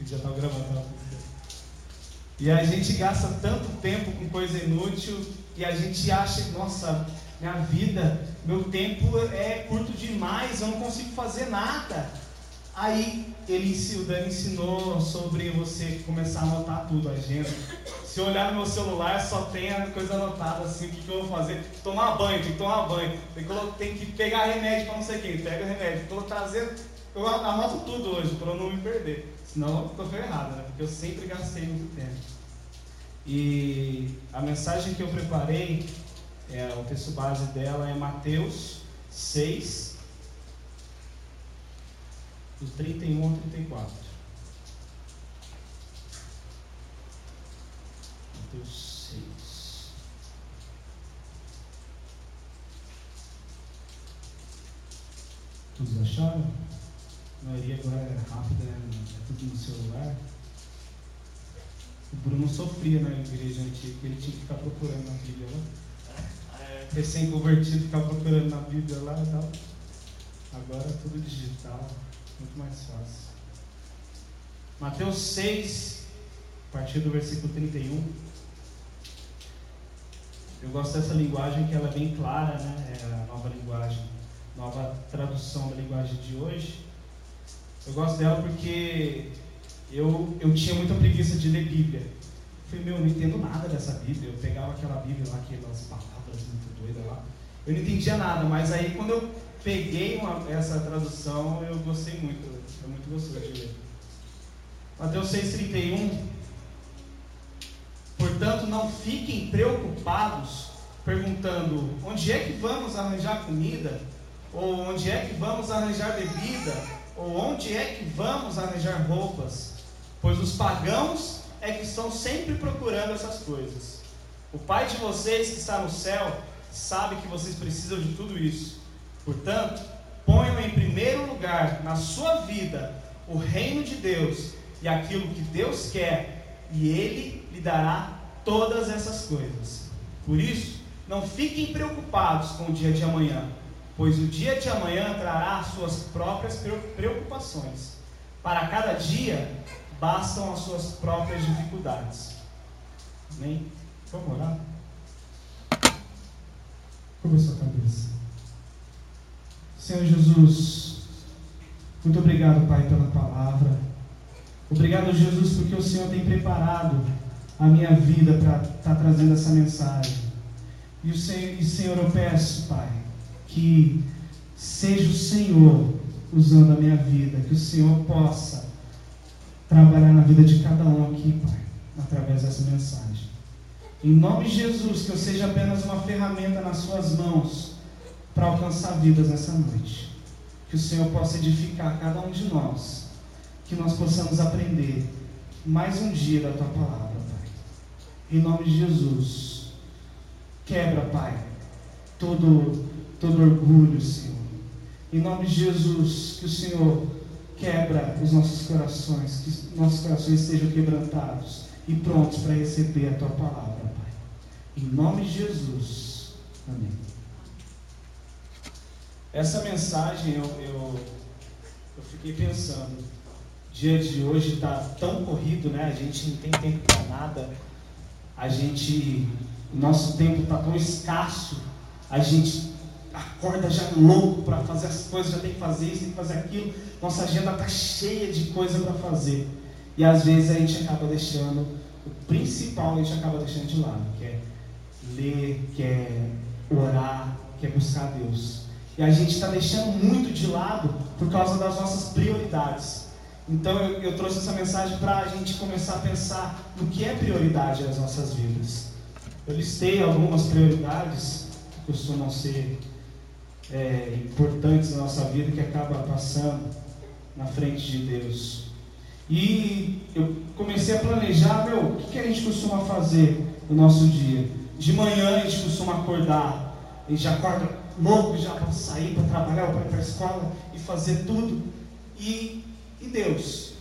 Dia estava gravando, tava E a gente gasta tanto tempo com coisa inútil e a gente acha, nossa, minha vida, meu tempo é curto demais, eu não consigo fazer nada. Aí ele, o Dani ensinou sobre você começar a anotar tudo, a agenda. Se eu olhar no meu celular, só tem a coisa anotada assim, o que, que eu vou fazer? Tomar banho, tem que tomar banho. Tem que, tem que pegar remédio para não sei quem, pega remédio. Estou trazendo, eu anoto tudo hoje para não me perder. Senão eu estou ferrado, né? Porque eu sempre gastei muito tempo. E a mensagem que eu preparei, é, o texto base dela é Mateus 6, do 31 ao 34. Mateus 6. Todos acharam? A maioria agora é rápida, é tudo no celular. O Bruno sofria na igreja antiga, ele tinha que ficar procurando na Bíblia lá. Recém-convertido, ficar procurando na Bíblia lá e tal. Agora é tudo digital. Muito mais fácil. Mateus 6, a partir do versículo 31. Eu gosto dessa linguagem que ela é bem clara, né? É a nova linguagem, nova tradução da linguagem de hoje. Eu gosto dela porque eu, eu tinha muita preguiça de ler Bíblia. Eu falei, meu, eu não entendo nada dessa Bíblia. Eu pegava aquela Bíblia lá, aquelas palavras muito doidas lá. Eu não entendia nada, mas aí quando eu peguei uma, essa tradução, eu gostei muito. É muito gostoso de ler. Mateus 6,31. Portanto, não fiquem preocupados perguntando onde é que vamos arranjar comida, ou onde é que vamos arranjar bebida, ou onde é que vamos arranjar roupas, pois os pagãos é que estão sempre procurando essas coisas. O Pai de vocês que está no céu sabe que vocês precisam de tudo isso. Portanto, ponham em primeiro lugar na sua vida o reino de Deus e aquilo que Deus quer, e Ele lhe dará todas essas coisas. Por isso, não fiquem preocupados com o dia de amanhã, pois o dia de amanhã trará suas próprias preocupações. Para cada dia bastam as suas próprias dificuldades. Amém? Vamos orar? Curva sua cabeça. Senhor Jesus, muito obrigado, Pai, pela palavra. Obrigado, Jesus, porque o Senhor tem preparado a minha vida para estar tá trazendo essa mensagem. E, o Senhor, e, Senhor, eu peço, Pai, que seja o Senhor usando a minha vida, que o Senhor possa trabalhar na vida de cada um aqui, Pai, através dessa mensagem. Em nome de Jesus, que eu seja apenas uma ferramenta nas Suas mãos para alcançar vidas nessa noite. Que o Senhor possa edificar cada um de nós, que nós possamos aprender mais um dia da tua palavra, Pai. Em nome de Jesus, quebra, Pai, todo, todo orgulho, Senhor. Em nome de Jesus, que o Senhor quebra os nossos corações, que nossos corações estejam quebrantados e prontos para receber a tua palavra, Pai. Em nome de Jesus. Amém. Essa mensagem eu, eu, eu fiquei pensando. Dia de hoje está tão corrido, né? A gente não tem tempo para nada. A gente, o nosso tempo está tão escasso. A gente acorda já louco para fazer as coisas, já tem que fazer isso, tem que fazer aquilo. Nossa agenda está cheia de coisa para fazer. E às vezes a gente acaba deixando o principal, a gente acaba deixando de lado, que é ler, que é orar, que é buscar Deus. E a gente está deixando muito de lado por causa das nossas prioridades. Então eu, eu trouxe essa mensagem para a gente começar a pensar no que é prioridade nas nossas vidas. Eu listei algumas prioridades que costumam ser é, importantes na nossa vida que acaba passando na frente de Deus. E eu comecei a planejar, meu, o que, que a gente costuma fazer no nosso dia? De manhã a gente costuma acordar, a gente acorda louco já para sair, para trabalhar, para ir para a escola e fazer tudo. E, e Deus.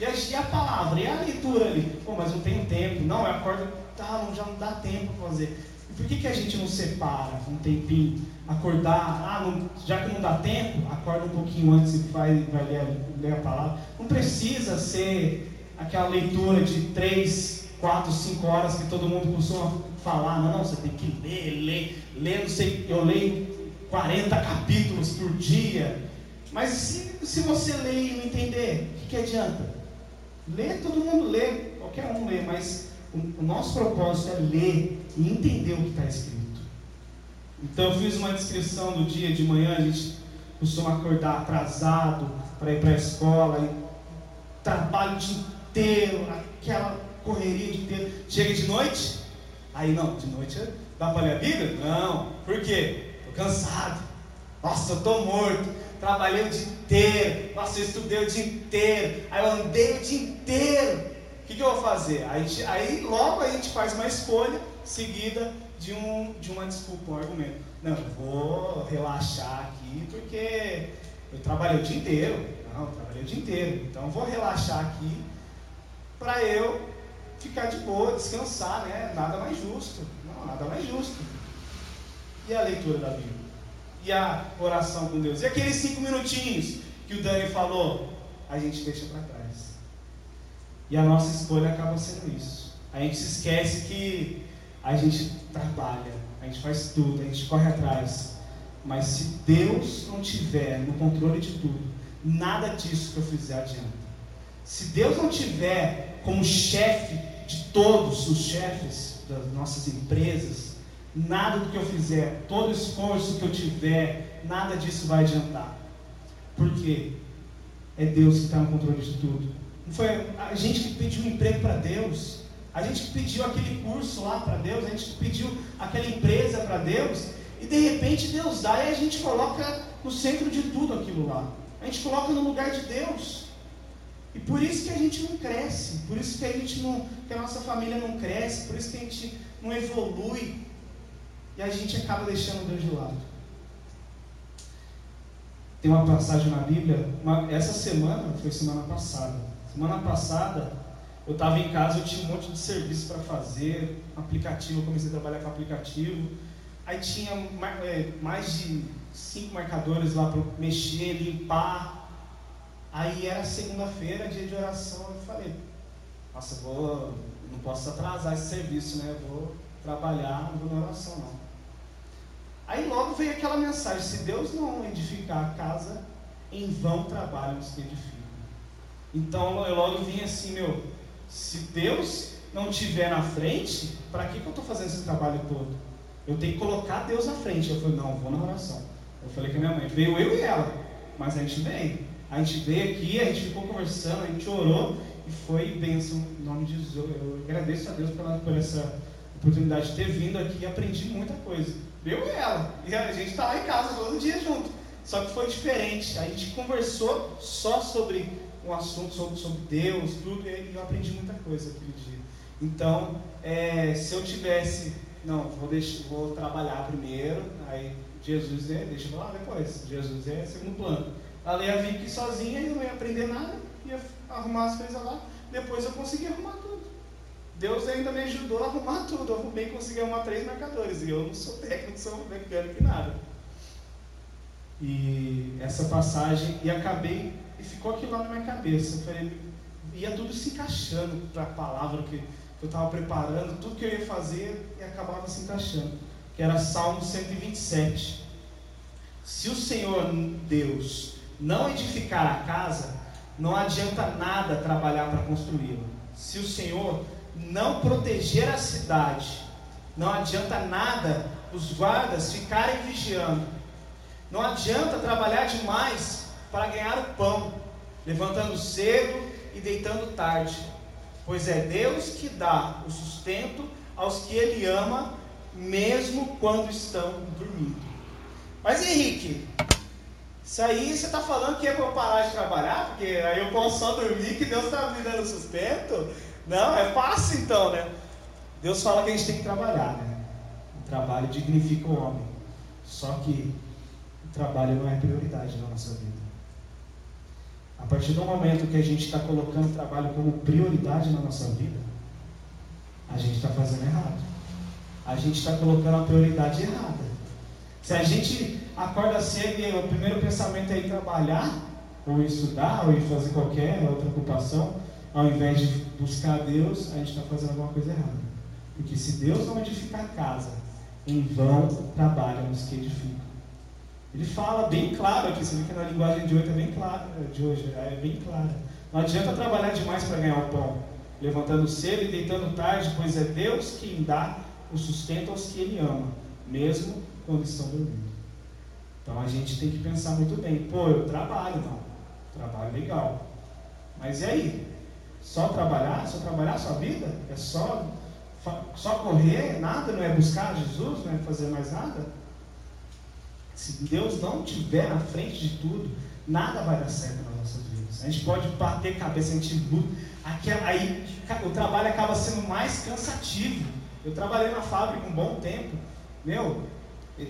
E a, e a, palavra, e a leitura ali. Pô, mas não tenho tempo. Não, eu acordo, tá, não, já não dá tempo para fazer. E por que, que a gente não separa um tempinho? Acordar, ah, não, já que não dá tempo, acorda um pouquinho antes e vai, vai ler, ler a palavra. Não precisa ser aquela leitura de três, quatro, cinco horas que todo mundo costuma falar, não, você tem que ler, ler, ler, não sei, eu leio 40 capítulos por dia. Mas se, se você ler e não entender, o que, que adianta? Ler, todo mundo lê, qualquer um lê, mas o, o nosso propósito é ler e entender o que está escrito. Então eu fiz uma descrição do dia de manhã, a gente costuma acordar atrasado para ir para a escola, e trabalho o dia inteiro, aquela correria o dia inteiro. Chega de noite, aí não, de noite dá para ler a Bíblia? Não, por quê? Estou cansado, nossa, eu estou morto, trabalhei o dia inteiro, nossa, eu estudei o dia inteiro, aí eu andei o dia inteiro. O que, que eu vou fazer? Aí, aí logo a gente faz uma escolha seguida de, um, de uma desculpa, um argumento. Não, vou relaxar aqui porque eu trabalhei o dia inteiro. Não, eu trabalhei o dia inteiro. Então vou relaxar aqui para eu ficar de boa, descansar, né? Nada mais justo. Não, nada mais justo. E a leitura da Bíblia? E a oração com Deus? E aqueles cinco minutinhos que o Dani falou? A gente deixa para trás. E a nossa escolha acaba sendo isso. A gente se esquece que a gente trabalha, a gente faz tudo, a gente corre atrás. Mas se Deus não tiver no controle de tudo, nada disso que eu fizer adianta. Se Deus não tiver como chefe de todos os chefes das nossas empresas, nada do que eu fizer, todo esforço que eu tiver, nada disso vai adiantar. Porque é Deus que está no controle de tudo. Não foi a gente que pediu um emprego para Deus. A gente pediu aquele curso lá para Deus, a gente pediu aquela empresa para Deus, e de repente Deus dá e a gente coloca no centro de tudo aquilo lá. A gente coloca no lugar de Deus. E por isso que a gente não cresce, por isso que a gente não, que a nossa família não cresce, por isso que a gente não evolui. E a gente acaba deixando Deus de lado. Tem uma passagem na Bíblia, uma, essa semana, foi semana passada. Semana passada, eu estava em casa, eu tinha um monte de serviço para fazer, aplicativo, eu comecei a trabalhar com aplicativo. Aí tinha é, mais de cinco marcadores lá para mexer, limpar. Aí era segunda-feira, dia de oração, eu falei, nossa, vou, não posso atrasar esse serviço, né? Eu vou trabalhar, não vou na oração não. Aí logo veio aquela mensagem, se Deus não edificar a casa, em vão trabalham os que edificam. Então eu logo vim assim, meu, se Deus não estiver na frente, para que, que eu estou fazendo esse trabalho todo? Eu tenho que colocar Deus na frente. Eu falei, não, vou na oração. Eu falei com a minha mãe, veio eu e ela, mas a gente veio. A gente veio aqui, a gente ficou conversando, a gente orou e foi bênção em nome de Jesus. Eu agradeço a Deus pela, por essa oportunidade de ter vindo aqui e aprendi muita coisa. Eu e ela. E a gente está lá em casa todo dia junto. Só que foi diferente. A gente conversou só sobre um assunto sobre, sobre Deus, tudo, e eu aprendi muita coisa aquele dia. Então, é, se eu tivesse, não, vou, deixar, vou trabalhar primeiro, aí Jesus é, deixa eu falar depois, Jesus é segundo plano. A Leia vinha aqui sozinha e não ia aprender nada, ia arrumar as coisas lá, depois eu consegui arrumar tudo. Deus ainda me ajudou a arrumar tudo, eu arrumei e consegui arrumar três marcadores, e eu não sou técnico, sou mecânico e nada. E essa passagem, e acabei ficou aquilo lá na minha cabeça. Eu falei, ia tudo se encaixando para a palavra que, eu estava preparando, tudo que eu ia fazer e acabava se encaixando. Que era Salmo 127. Se o Senhor Deus não edificar a casa, não adianta nada trabalhar para construí-la. Se o Senhor não proteger a cidade, não adianta nada os guardas ficarem vigiando. Não adianta trabalhar demais para ganhar o pão, levantando cedo e deitando tarde, pois é Deus que dá o sustento aos que Ele ama, mesmo quando estão dormindo. Mas Henrique, isso aí você está falando que é para parar de trabalhar, porque aí eu posso só dormir que Deus está me dando sustento? Não, é fácil então, né? Deus fala que a gente tem que trabalhar, né? O trabalho dignifica o homem. Só que o trabalho não é prioridade na nossa vida. A partir do momento que a gente está colocando o trabalho como prioridade na nossa vida, a gente está fazendo errado. A gente está colocando a prioridade errada. Se a gente acorda cedo e o primeiro pensamento é ir trabalhar, ou estudar, ou ir fazer qualquer outra ocupação, ao invés de buscar Deus, a gente está fazendo alguma coisa errada. Porque se Deus não edificar a casa, em vão trabalham os que edificam. Ele fala bem claro aqui, você vê que na linguagem de hoje é bem clara, de hoje é bem clara. Não adianta trabalhar demais para ganhar o pão, levantando cedo e deitando tarde, pois é Deus quem dá o sustento aos que Ele ama, mesmo quando estão dormindo. Então a gente tem que pensar muito bem. Pô, eu trabalho, não. Trabalho legal. Mas e aí? Só trabalhar? Só trabalhar a sua vida? É só, só correr? Nada? Não é buscar Jesus? Não é fazer mais nada? Se Deus não estiver na frente de tudo, nada vai dar certo nas nossas vidas. A gente pode bater cabeça, a gente luta. Aí o trabalho acaba sendo mais cansativo. Eu trabalhei na fábrica um bom tempo. Meu,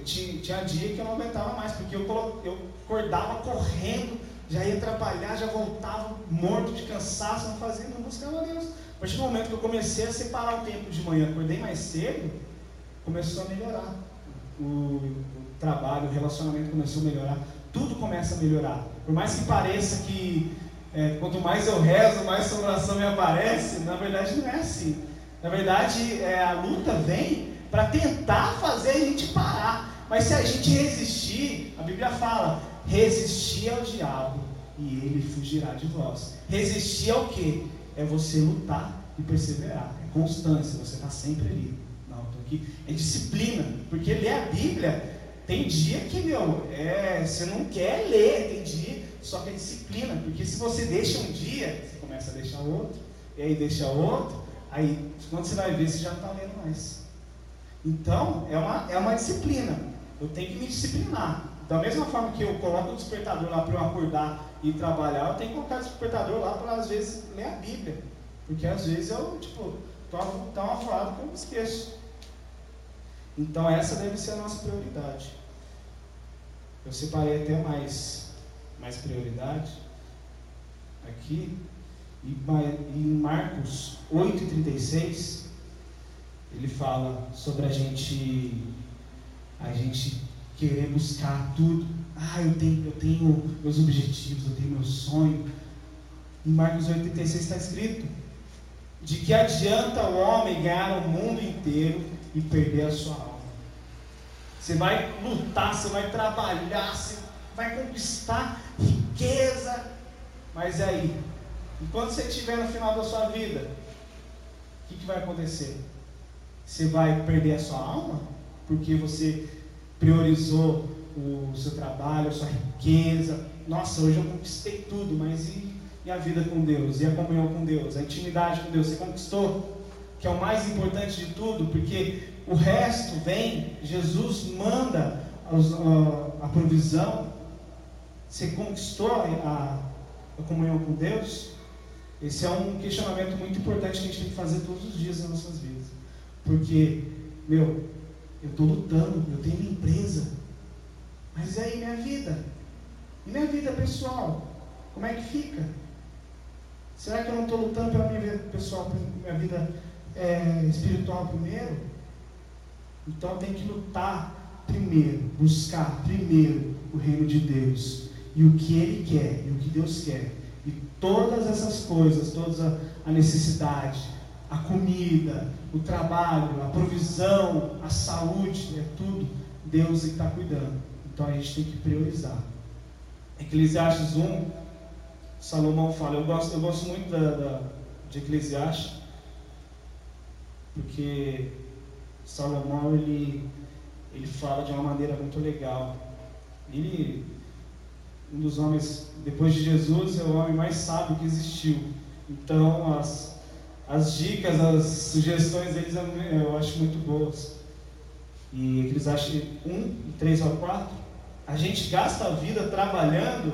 tinha, tinha dia que eu não aguentava mais, porque eu, eu acordava correndo, já ia trabalhar, já voltava morto de cansaço, não fazia, não buscava Deus. A partir do momento que eu comecei a separar o tempo de manhã, acordei mais cedo, começou a melhorar. O, o trabalho, o relacionamento começou a melhorar, tudo começa a melhorar. Por mais que pareça que é, quanto mais eu rezo, mais oração me aparece, na verdade não é assim. Na verdade, é, a luta vem para tentar fazer a gente parar. Mas se a gente resistir, a Bíblia fala, resistir ao diabo e ele fugirá de vós. Resistir ao que? É você lutar e perseverar. É constância, você está sempre ali. Não, aqui. É disciplina, porque ler a Bíblia tem dia que, meu, é, você não quer ler, tem dia, só que é disciplina, porque se você deixa um dia, você começa a deixar outro, e aí deixa outro, aí quando você vai ver, você já não está lendo mais. Então, é uma, é uma disciplina. Eu tenho que me disciplinar. Da mesma forma que eu coloco o despertador lá para eu acordar e trabalhar, eu tenho que colocar o despertador lá para, às vezes, ler a Bíblia. Porque, às vezes, eu, tipo, estou tão aflado que eu me esqueço. Então, essa deve ser a nossa prioridade. Eu separei até mais, mais prioridade aqui. E em Marcos 8,36 ele fala sobre a gente a gente querer buscar tudo. Ah, eu tenho, eu tenho meus objetivos, eu tenho meu sonho. Em Marcos 86 está escrito: De que adianta o homem ganhar o mundo inteiro e perder a sua alma? Você vai lutar, você vai trabalhar, você vai conquistar riqueza, mas aí, enquanto você estiver no final da sua vida, o que, que vai acontecer? Você vai perder a sua alma porque você priorizou o seu trabalho, a sua riqueza. Nossa, hoje eu conquistei tudo, mas e, e a vida com Deus? E a comunhão com Deus? A intimidade com Deus? Você conquistou? Que é o mais importante de tudo, porque o resto vem, Jesus manda a, a provisão. Você conquistou a, a comunhão com Deus? Esse é um questionamento muito importante que a gente tem que fazer todos os dias nas nossas vidas. Porque, meu, eu estou lutando, eu tenho minha empresa. Mas e aí minha vida? E minha vida pessoal? Como é que fica? Será que eu não estou lutando pela minha vida pessoal, pela minha vida é, espiritual primeiro? Então tem que lutar primeiro, buscar primeiro o reino de Deus e o que Ele quer e o que Deus quer. E todas essas coisas, toda a necessidade, a comida, o trabalho, a provisão, a saúde, é tudo Deus está cuidando. Então a gente tem que priorizar. Eclesiastes 1, Salomão fala, eu gosto, eu gosto muito da, da, de Eclesiastes, porque Salomão ele, ele fala de uma maneira muito legal. Ele, um dos homens, depois de Jesus, é o homem mais sábio que existiu. Então, as, as dicas, as sugestões deles eu acho muito boas. E eles acham 1, 3 ou 4, a gente gasta a vida trabalhando,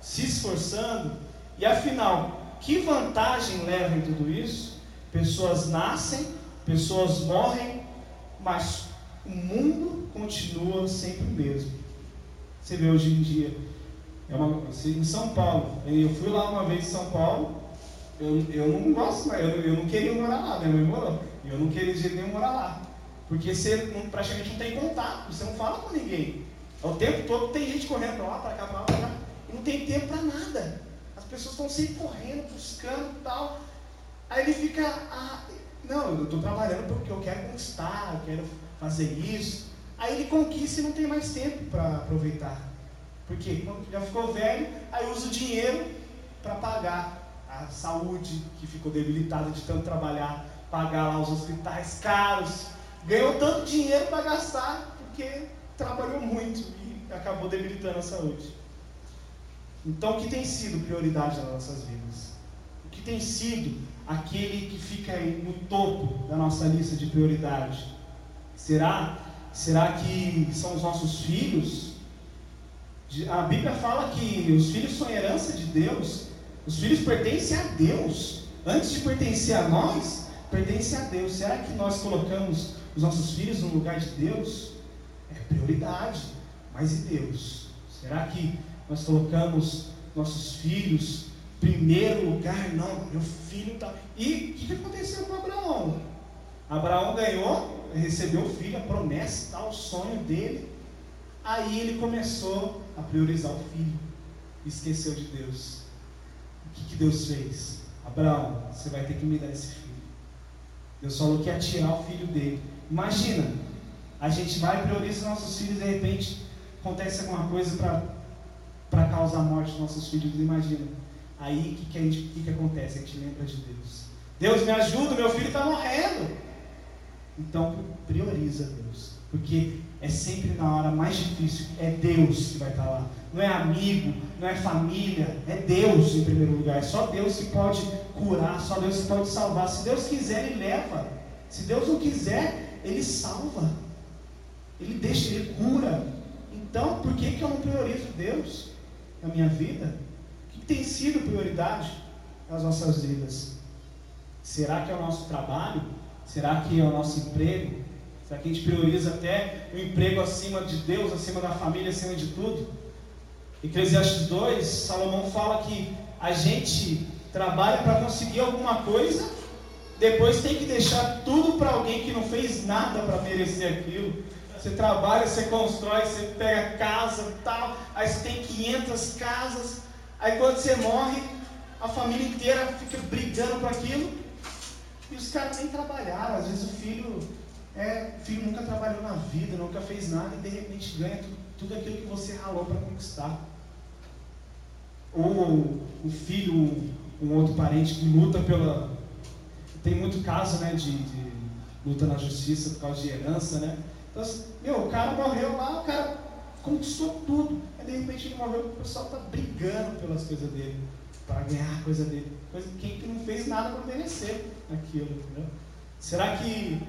se esforçando, e afinal, que vantagem leva em tudo isso? Pessoas nascem, pessoas morrem, mas o mundo continua sempre o mesmo. Você vê hoje em dia, é uma, em São Paulo, eu fui lá uma vez em São Paulo, eu, eu não gosto, eu, eu não queria morar lá, minha mãe morou. Eu não queria de nenhum morar lá. Porque você não, praticamente não tem contato, você não fala com ninguém. O tempo todo tem gente correndo para lá, para cá, para lá, para cá. E não tem tempo para nada. As pessoas estão sempre correndo, buscando e tal. Aí ele fica, ah, não, eu estou trabalhando porque eu quero conquistar, eu quero fazer isso. Aí ele conquista e não tem mais tempo para aproveitar. Porque já ficou velho, aí usa o dinheiro para pagar a saúde que ficou debilitada de tanto trabalhar, pagar lá os hospitais caros. Ganhou tanto dinheiro para gastar porque trabalhou muito e acabou debilitando a saúde. Então, o que tem sido prioridade nas nossas vidas? O que tem sido aquele que fica no topo da nossa lista de prioridade? Será, será que são os nossos filhos? A Bíblia fala que os filhos são herança de Deus. Os filhos pertencem a Deus. Antes de pertencer a nós, pertence a Deus. Será que nós colocamos os nossos filhos no lugar de Deus? É prioridade. Mas e Deus? Será que nós colocamos nossos filhos primeiro lugar? Não, meu filho está. E o que, que aconteceu com Abraão? Abraão ganhou, recebeu o filho, a promessa, tá, o sonho dele. Aí ele começou a priorizar o filho. Esqueceu de Deus. O que, que Deus fez? Abraão, você vai ter que me dar esse filho. Deus falou que ia tirar o filho dele. Imagina, a gente vai priorizar nossos filhos e de repente acontece alguma coisa para causar a morte dos nossos filhos. Imagina. Aí o que, que, que, que acontece? A gente lembra de Deus. Deus me ajuda, meu filho está morrendo. Então prioriza Deus. Porque é sempre na hora mais difícil. É Deus que vai estar lá. Não é amigo, não é família. É Deus em primeiro lugar. É só Deus que pode curar, só Deus que pode salvar. Se Deus quiser, Ele leva. Se Deus não quiser, Ele salva. Ele deixa, Ele cura. Então, por que, que eu não priorizo Deus na minha vida? Que tem sido prioridade nas nossas vidas? Será que é o nosso trabalho? Será que é o nosso emprego? Será que a gente prioriza até o emprego acima de Deus, acima da família, acima de tudo? Eclesiastes 2, Salomão fala que a gente trabalha para conseguir alguma coisa, depois tem que deixar tudo para alguém que não fez nada para merecer aquilo. Você trabalha, você constrói, você pega casa tal, aí você tem 500 casas, aí quando você morre, a família inteira fica brigando por aquilo, e os caras nem trabalharam, às vezes o filho é, o filho nunca trabalhou na vida, nunca fez nada e de repente ganha tudo, tudo aquilo que você ralou para conquistar. Ou o filho, um, um, outro parente que luta pela. Tem muito caso né, de, de luta na justiça por causa de herança, né? Então, assim, meu, o cara morreu lá, o cara conquistou tudo. De repente ele morreu, o pessoal está brigando pelas coisas dele, para ganhar a coisa dele. Coisa quem que não fez nada para merecer aquilo, entendeu? Será que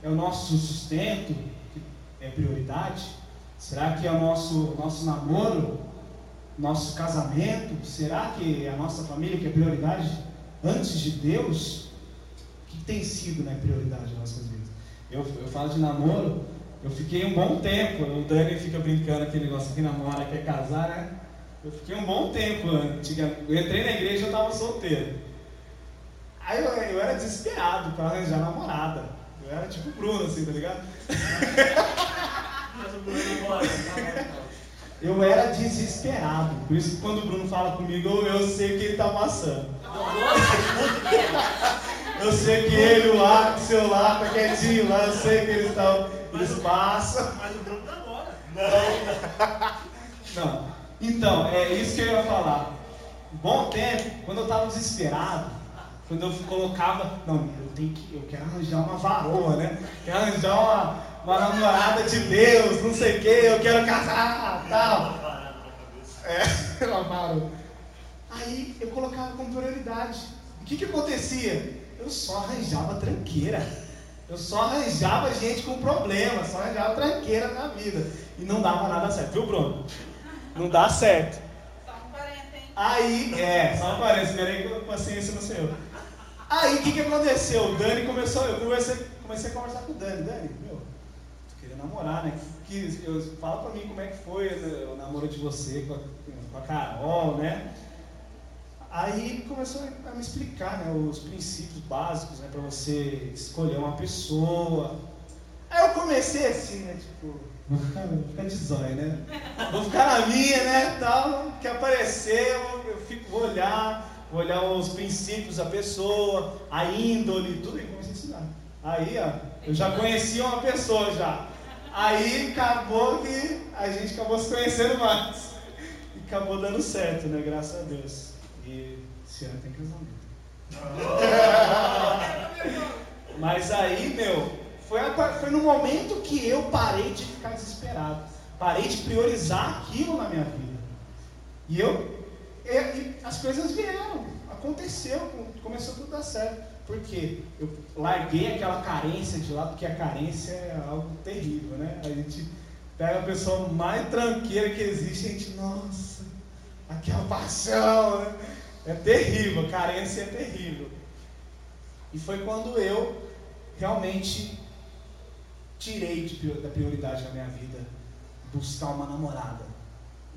é o nosso sustento que é prioridade? Será que é o nosso, nosso namoro, nosso casamento? Será que é a nossa família que é prioridade antes de Deus? O que tem sido né, prioridade nas nossas vidas? Eu, eu falo de namoro, eu fiquei um bom tempo, o Dani fica brincando aquele negócio que namora, quer casar, né? Eu fiquei um bom tempo. Eu entrei na igreja e eu estava solteiro. Aí eu, eu era desesperado para arranjar namorada. Eu era tipo Bruno, assim, tá ligado? eu era desesperado. Por isso que quando o Bruno fala comigo, eu sei o que ele tá passando. eu sei que ele lá, seu lá, tá quietinho lá, eu sei que eles estão. Passam. Mas o Bruno namora. Não. Não. Então, é isso que eu ia falar. Bom tempo, quando eu estava desesperado, quando eu colocava, não, eu tenho que, eu quero arranjar uma varoa, né? Quero arranjar uma, uma namorada de Deus, não sei o que, eu quero casar, tal. É, lavaram. Aí eu colocava como prioridade. O que que acontecia? Eu só arranjava tranqueira. Eu só arranjava gente com problema, só arranjava tranqueira na vida. E não dava nada certo, viu, Bruno? Não dá certo. Só um 40, hein? Aí, é, só um 40, esperei com paciência no Senhor. Aí o que, que aconteceu? O Dani começou, eu comecei, comecei a conversar com o Dani. Dani, meu, tu queria namorar, né? Que, eu, fala pra mim como é que foi né, o namoro de você com a, com a Carol, né? Aí começou a me explicar né, os princípios básicos né, para você escolher uma pessoa. Aí eu comecei assim, né? Tipo, vou ficar, de zóio, né? Vou ficar na minha, né? Tal, que aparecer, eu, eu fico, vou olhar vou olhar os princípios da pessoa, a índole, tudo, e comecei a ensinar. Aí, ó, eu já conhecia uma pessoa já. Aí acabou que a gente acabou se conhecendo mais. E acabou dando certo, né? Graças a Deus. E esse ano tem casamento. Mas aí, meu, foi, foi no momento que eu parei de ficar desesperado. Parei de priorizar aquilo na minha vida. E eu. E, e as coisas vieram. Aconteceu. Começou tudo a dar certo. Porque eu larguei aquela carência de lá, porque a carência é algo terrível, né? A gente pega a pessoa mais tranqueira que existe e a gente, nossa, aquela paixão, né? É terrível, carência é terrível. E foi quando eu realmente tirei de, da prioridade na minha vida buscar uma namorada.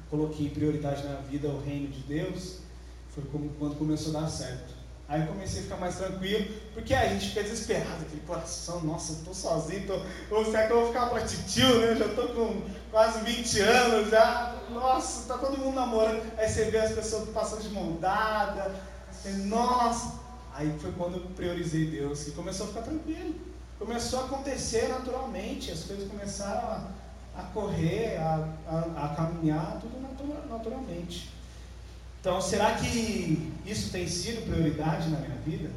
Coloquei prioridade na vida o reino de Deus. Foi como, quando começou a dar certo. Aí eu comecei a ficar mais tranquilo, porque a gente fica desesperado, aquele coração, nossa, eu tô sozinho, tô, ou será que eu vou ficar pra titio, né? Eu já tô com quase 20 anos, já, nossa, tá todo mundo namorando. Aí você vê as pessoas passando de mão dada, você, nossa. Aí foi quando eu priorizei Deus e começou a ficar tranquilo. Começou a acontecer naturalmente, as coisas começaram a, a correr, a, a, a caminhar, tudo naturalmente. Então, será que isso tem sido prioridade na minha vida?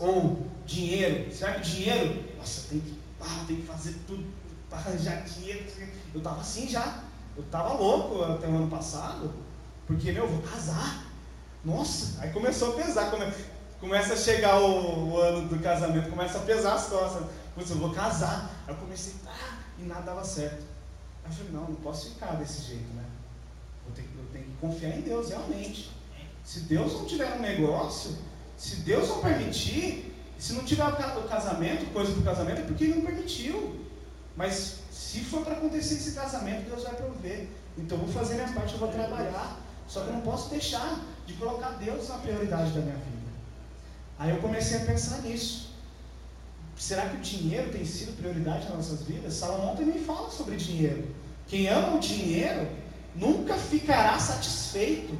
Ou dinheiro? Será que dinheiro? Nossa, tem que, ah, tem que fazer tudo para arranjar dinheiro. Eu estava assim já. Eu estava louco até o ano passado. Porque, meu, eu vou casar. Nossa, aí começou a pesar. Come, começa a chegar o, o, ano do casamento, começa a pesar as costas. Putz, eu vou casar. Aí eu comecei, ah, e nada dava certo. Aí eu falei, não, não posso ficar desse jeito, né? Eu tenho, eu tenho que confiar em Deus, realmente. Se Deus não tiver um negócio, se Deus não permitir, se não tiver o casamento, coisa do casamento, é porque Ele não permitiu. Mas se for para acontecer esse casamento, Deus vai prover. Então vou fazer minha parte, eu vou trabalhar. Só que eu não posso deixar de colocar Deus na prioridade da minha vida. Aí eu comecei a pensar nisso. Será que o dinheiro tem sido prioridade nas nossas vidas? Salomão também fala sobre dinheiro. Quem ama o dinheiro nunca ficará satisfeito.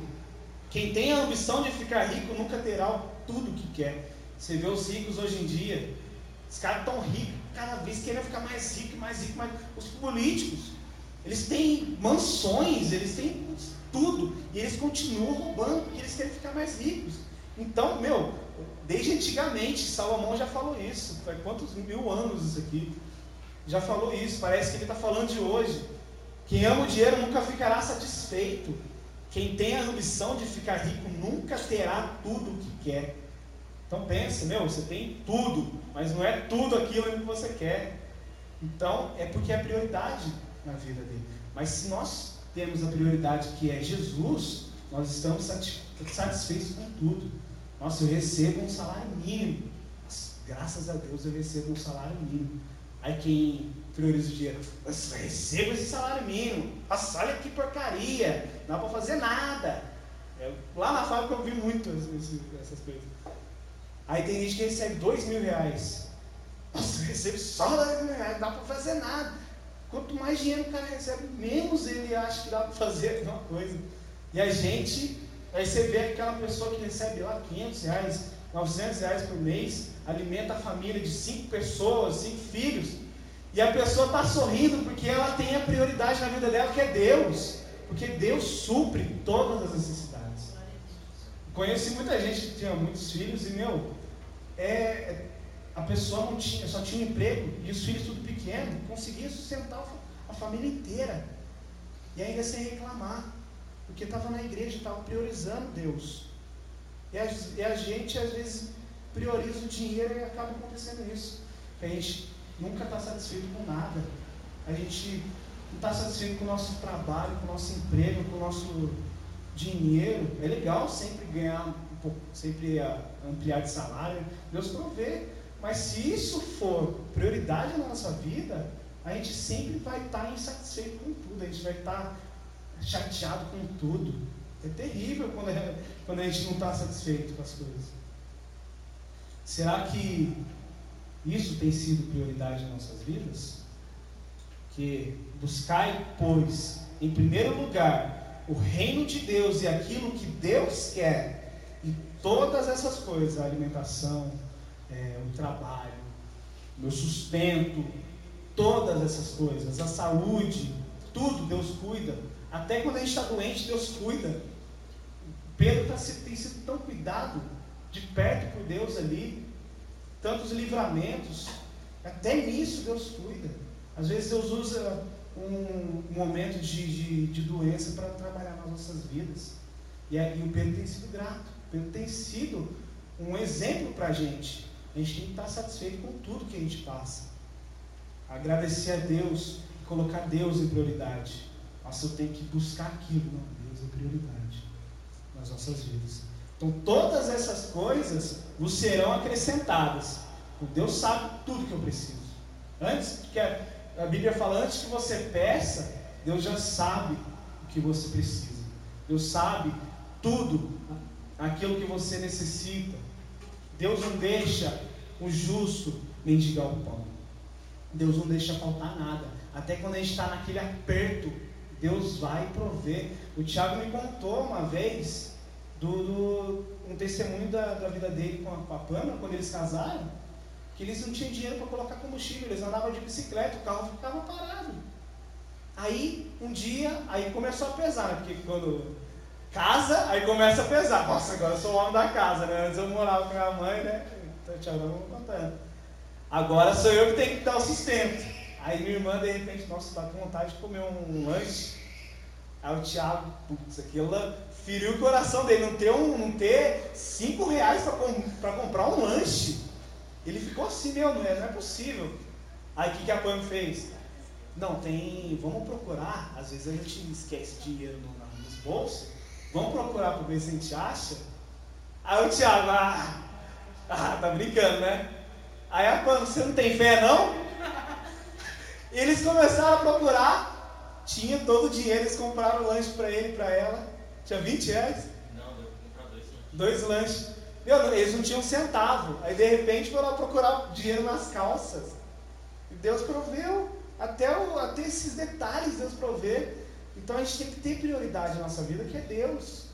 Quem tem a ambição de ficar rico nunca terá tudo o que quer. Você vê os ricos hoje em dia, os caras estão ricos, cada vez querendo ficar mais rico, mais rico, mais. Os políticos, eles têm mansões, eles têm tudo, e eles continuam roubando porque eles querem ficar mais ricos. Então, meu, desde antigamente, Salomão já falou isso. Faz quantos mil anos isso aqui? Já falou isso. Parece que ele está falando de hoje. Quem ama o dinheiro nunca ficará satisfeito. Quem tem a ambição de ficar rico nunca terá tudo o que quer. Então pensa, meu, você tem tudo, mas não é tudo aquilo que você quer. Então é porque é prioridade na vida dele. Mas se nós temos a prioridade que é Jesus, nós estamos satisfeitos com tudo. Nossa, eu recebo um salário mínimo. graças a Deus eu recebo um salário mínimo. Aí quem prioriza o dinheiro. Mas recebo esse salário mínimo. Nossa, olha que porcaria. Não dá para fazer nada. Eu, lá na fábrica eu vi muito essas coisas. Aí tem gente que recebe dois mil reais. Nossa, eu recebo só dois mil reais, não dá para fazer nada. Quanto mais dinheiro o cara recebe, menos ele acha que dá para fazer alguma coisa. E a gente, aí você vê aquela pessoa que recebe lá 500 reais, 900 reais por mês, alimenta a família de cinco pessoas, cinco filhos. E a pessoa está sorrindo porque ela tem a prioridade na vida dela, que é Deus. Porque Deus supre todas as necessidades. Conheci muita gente que tinha muitos filhos e, meu, é, é, a pessoa não tinha, só tinha um emprego e os filhos tudo pequeno, conseguia sustentar a família inteira. E ainda sem reclamar. Porque estava na igreja, estava priorizando Deus. E a, e a gente, às vezes, prioriza o dinheiro e acaba acontecendo isso. A gente nunca está satisfeito com nada. A gente não está satisfeito com o nosso trabalho, com o nosso emprego, com o nosso dinheiro. É legal sempre ganhar sempre ampliar de salário. Deus provê. Mas se isso for prioridade na nossa vida, a gente sempre vai estar tá insatisfeito com tudo, a gente vai estar tá chateado com tudo. É terrível quando a, quando a gente não está satisfeito com as coisas. Será que isso tem sido prioridade em nossas vidas? Que buscai, pois, em primeiro lugar, o reino de Deus e aquilo que Deus quer, todas essas coisas, a alimentação, é, o trabalho, meu sustento, todas essas coisas, a saúde, tudo Deus cuida. Até quando a gente está doente, Deus cuida. Pedro tá, tem sido tão cuidado de perto por Deus ali, tantos livramentos, até nisso Deus cuida. Às vezes Deus usa um momento de, de, de doença para trabalhar nas nossas vidas. E, aí, o Pedro tem sido grato. O Pedro tem sido um exemplo para a gente. A gente tem que estar satisfeito com tudo que a gente passa. Agradecer a Deus e colocar Deus em prioridade. Nossa, eu tenho que buscar aquilo. Não, Deus é prioridade nas nossas vidas. Então, todas essas coisas vos serão acrescentadas. Deus sabe tudo que eu preciso. Antes que a Bíblia fala, antes que você peça, Deus já sabe o que você precisa. Deus sabe tudo aquilo que você necessita. Deus não deixa o justo mendigar o pão. Deus não deixa faltar nada. Até quando a gente está naquele aperto, Deus vai prover. O Tiago me contou uma vez do, do um testemunho da, da, vida dele com a, com a Pamela, quando eles casaram, que eles não tinham dinheiro para colocar combustível, eles andavam de bicicleta, o carro ficava parado. Aí, um dia, aí começou a pesar, porque quando casa, aí começa a pesar. Nossa, agora eu sou o homem da casa, né? Antes eu morava com minha mãe, né? Então, Tiago, vamos contando. Agora sou eu que tenho que dar o sustento. Aí minha irmã, de repente, nossa, está com vontade de comer um lanche. Aí o Thiago, putz, aquilo feriu o coração dele, não ter, um, não ter cinco reais para comprar um lanche. Ele ficou assim, meu, não é, não é possível. Aí o que, que a Pam fez? Não, tem. Vamos procurar. Às vezes a gente esquece dinheiro no, bolsos. Vamos procurar para ver se a gente acha. Aí o Thiago, ah, ah, tá brincando, né? Aí a Pam, você não tem fé não? Eles começaram a procurar, tinha todo o dinheiro, eles compraram lanche para ele e para ela. Tinha 20 reais? Não, deu comprar dois lanches. Dois lanches. Meu, eles não tinham um centavo. Aí de repente foram lá procurar dinheiro nas calças. E Deus proveu. Até, o, até esses detalhes Deus provê. Então a gente tem que ter prioridade na nossa vida, que é Deus.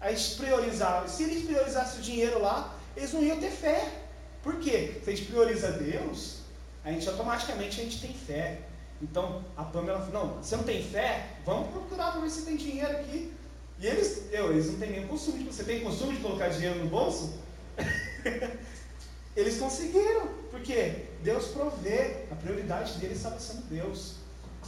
A gente priorizar. Se eles priorizassem o dinheiro lá, eles não iam ter fé. Por quê? Se a gente prioriza Deus, a gente automaticamente a gente tem fé. Então a Pamela falou, não, você não tem fé? Vamos procurar para ver se tem dinheiro aqui. E eles, eu, eles não têm nenhum costume. Você tem costume de colocar dinheiro no bolso? eles conseguiram. Porque Deus provê. A prioridade deles estava sendo Deus.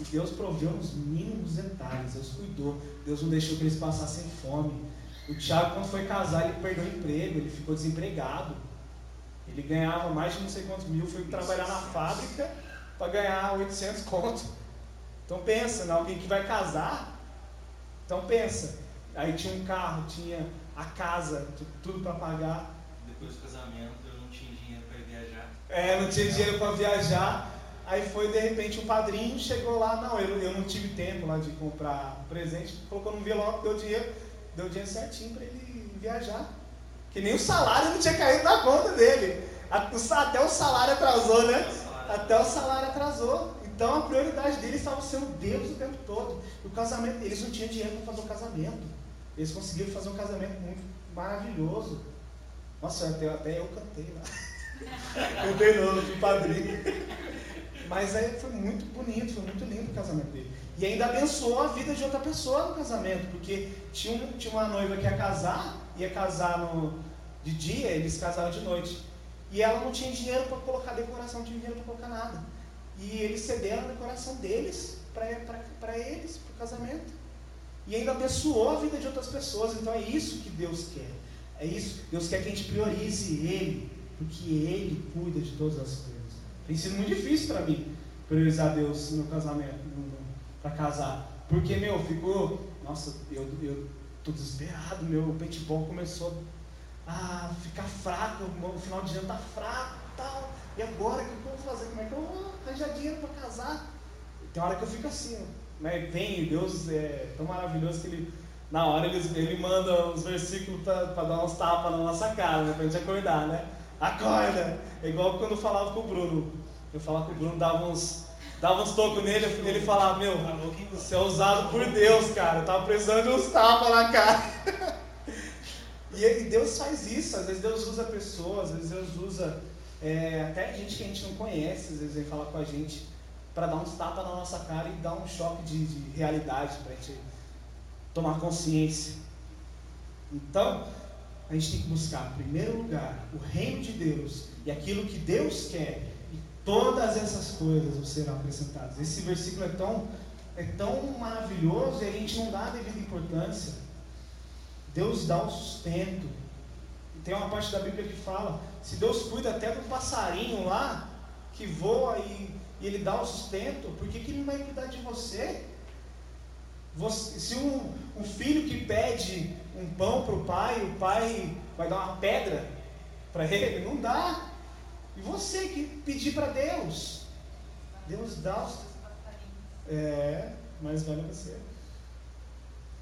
E Deus proveu nos mínimos detalhes. Deus cuidou. Deus não deixou que eles passassem fome. O Tiago, quando foi casar, ele perdeu o emprego. Ele ficou desempregado. Ele ganhava mais de não sei quantos mil, foi trabalhar na fábrica para ganhar 800 conto. Então pensa, né? alguém que vai casar, então pensa. Aí tinha um carro, tinha a casa, tudo para pagar. Depois do casamento eu não tinha dinheiro para viajar. É, não tinha dinheiro para viajar. Aí foi de repente um padrinho, chegou lá, não, eu, eu não tive tempo lá de comprar presente, colocou no envelope, deu dinheiro, deu dinheiro certinho para ele viajar. Que nem o salário não tinha caído na conta dele. Até o salário atrasou, né? Até o salário atrasou. Então a prioridade deles estava sendo Deus o tempo todo. O casamento, eles não tinham dinheiro para fazer o casamento. Eles conseguiram fazer um casamento muito maravilhoso. Nossa, até, até eu cantei lá. cantei não, no padrinho. Mas aí foi muito bonito, foi muito lindo o casamento dele. E ainda abençoou a vida de outra pessoa no casamento, porque tinha, um, tinha uma noiva que ia casar, ia casar no, de dia, eles casaram de noite. E ela não tinha dinheiro para colocar decoração, não tinha dinheiro para colocar nada. E eles cederam a decoração deles para eles, para o casamento. E ainda abençoou a vida de outras pessoas. Então é isso que Deus quer. É isso. Deus quer que a gente priorize Ele, porque Ele cuida de todas as coisas. Tem sido muito difícil para mim priorizar Deus no casamento, para casar. Porque, meu, ficou. Nossa, eu, eu tô desesperado, meu paintball começou a ficar fraco, o final de ano tá fraco tal. E agora, o que eu vou fazer? Como é que eu vou arranjar dinheiro para casar? Tem hora que eu fico assim, né? Vem, Deus é tão maravilhoso que ele, na hora, ele, ele manda os versículos para dar uns tapas na nossa cara, né? Pra gente acordar, né? Acorda! É igual quando eu falava com o Bruno. Eu falava com o Bruno, dava uns, dava uns tocos nele, ele falava, meu, você é usado por Deus, cara. Eu tava precisando de uns tapas na cara. e Deus faz isso, às vezes Deus usa pessoas, às vezes Deus usa é, até gente que a gente não conhece, às vezes vem falar com a gente para dar uns tapas na nossa cara e dar um choque de, de realidade para a gente tomar consciência. Então, a gente tem que buscar, em primeiro lugar, o reino de Deus e aquilo que Deus quer, e todas essas coisas serão acrescentadas. Esse versículo é tão, é tão maravilhoso e a gente não dá a devida importância. Deus dá o sustento. Tem uma parte da Bíblia que fala: se Deus cuida até do passarinho lá, que voa e, e ele dá o sustento, por que, que ele não vai cuidar de você? você se um, um filho que pede um pão para o pai, o pai vai dar uma pedra para ele? Não dá. E você que pedir para Deus, Deus dá os. É, mais vale você.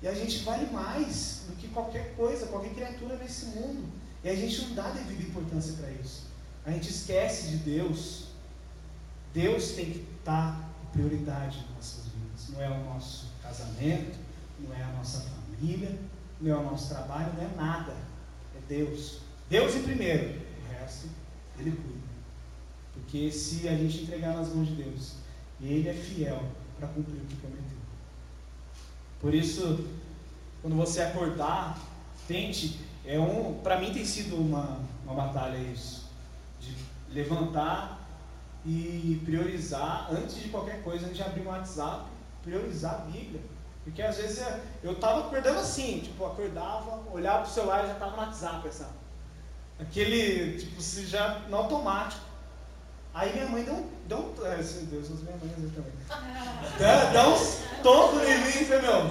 E a gente vale mais do que qualquer coisa, qualquer criatura nesse mundo. E a gente não dá devida importância para isso. A gente esquece de Deus. Deus tem que estar em prioridade nas nossas vidas. Não é o nosso casamento, não é a nossa família, não é o nosso trabalho, não é nada. É Deus. Deus em primeiro. O resto, Ele cuida. Porque se a gente entregar nas mãos de Deus, e Ele é fiel para cumprir o que prometeu. Por isso, quando você acordar, tente. É um, para mim tem sido uma, uma batalha isso. De levantar e priorizar, antes de qualquer coisa, antes de abrir um WhatsApp, priorizar a Bíblia. Porque às vezes eu estava acordando assim, tipo, acordava, olhava para o celular e já estava no WhatsApp, sabe? Aquele, tipo, se já no automático. Aí minha mãe deu um. Deu um é, Deus, minha mãe às vezes também. Dá, dá uns tocos em mim, meu.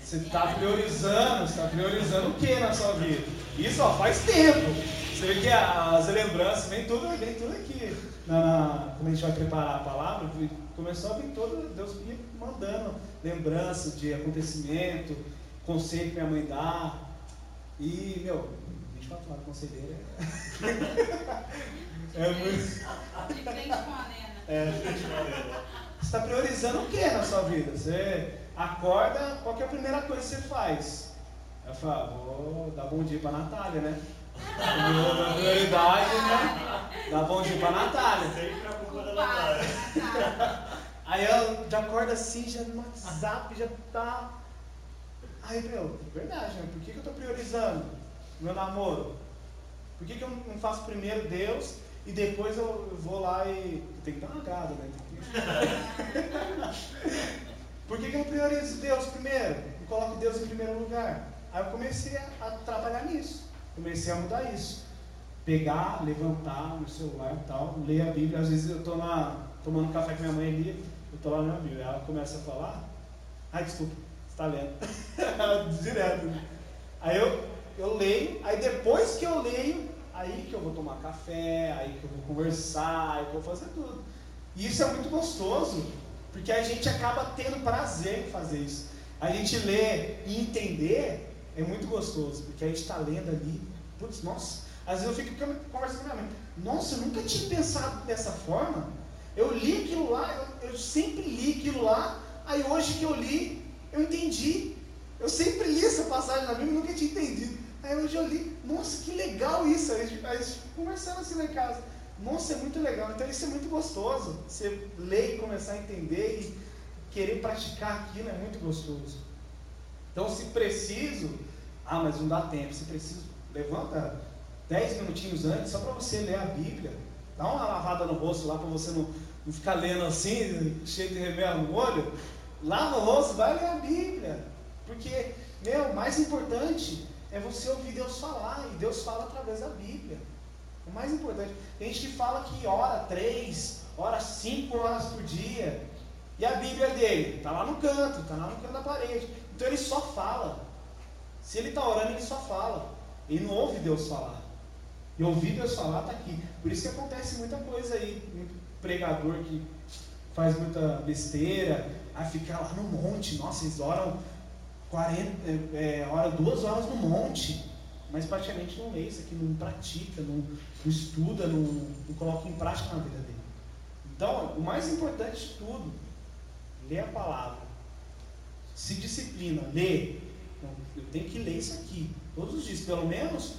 Você está priorizando, você está priorizando o que na sua vida? Isso ó, faz tempo. Você vê que as lembranças, vem tudo, vem tudo aqui. Na, na, quando a gente vai preparar a palavra, começou a vir todo, Deus ia mandando lembranças de acontecimento, conselho que minha mãe dá. E, meu, 24 horas conselheira é. é muito. De frente com a Nena. É, de frente com a Nena. Você está priorizando o que na sua vida? Você acorda, qual é a primeira coisa que você faz? Eu falo, ah, vou dar bom dia para a Natália, né? Minha prioridade, né? Dar bom dia para a Natália. Sempre a culpa da Natália. Aí ela já acorda assim, já no WhatsApp, já tá. Aí, meu, verdade, né? Por que, que eu estou priorizando meu namoro? Por que, que eu não faço primeiro Deus e depois eu vou lá e. Tem que dar uma gada, né? Por que, que eu priorizo Deus primeiro? E coloco Deus em primeiro lugar? Aí eu comecei a, a trabalhar nisso. Comecei a mudar isso. Pegar, levantar no celular e tal, ler a Bíblia. Às vezes eu estou tomando café com minha mãe ali, eu estou lá na Bíblia. Ela começa a falar. Ai, desculpa, você está lendo. Direto. Né? Aí eu, eu leio, aí depois que eu leio, aí que eu vou tomar café, aí que eu vou conversar, aí que eu vou fazer tudo. E isso é muito gostoso, porque a gente acaba tendo prazer em fazer isso. A gente ler e entender é muito gostoso, porque a gente está lendo ali, putz, nossa, às vezes eu fico conversando com minha mãe, nossa, eu nunca tinha pensado dessa forma. Eu li aquilo lá, eu, eu sempre li aquilo lá, aí hoje que eu li, eu entendi. Eu sempre li essa passagem na Bíblia nunca tinha entendido. Aí hoje eu li, nossa, que legal isso. Aí a gente, a gente conversando assim em casa. Nossa, é muito legal. Então isso é muito gostoso. Você ler e começar a entender e querer praticar aquilo é muito gostoso. Então, se preciso, ah, mas não dá tempo. Se preciso, levanta 10 minutinhos antes só para você ler a Bíblia. Dá uma lavada no rosto lá para você não, não ficar lendo assim, cheio de remelo no olho. Lava o rosto, vai ler a Bíblia. Porque, meu, o mais importante é você ouvir Deus falar. E Deus fala através da Bíblia. O mais importante. Tem gente que fala que ora três, ora cinco horas por dia. E a Bíblia dele está lá no canto, está lá no canto da parede. Então ele só fala. Se ele está orando, ele só fala. Ele não ouve Deus falar. E ouvir Deus falar está aqui. Por isso que acontece muita coisa aí. Muito pregador que faz muita besteira. Aí fica lá no monte. Nossa, eles oram 40, é, é, hora, duas horas no monte. Mas praticamente não lê isso aqui, não pratica, não, não estuda, não, não coloca em prática na vida dele. Então, o mais importante de tudo, lê a palavra. Se disciplina, lê. Então, eu tenho que ler isso aqui, todos os dias, pelo menos,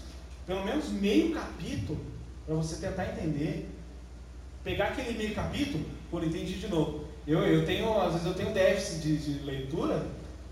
pelo menos meio capítulo, para você tentar entender. Pegar aquele meio capítulo, por entendi de novo. Eu, eu tenho, às vezes eu tenho déficit de, de leitura,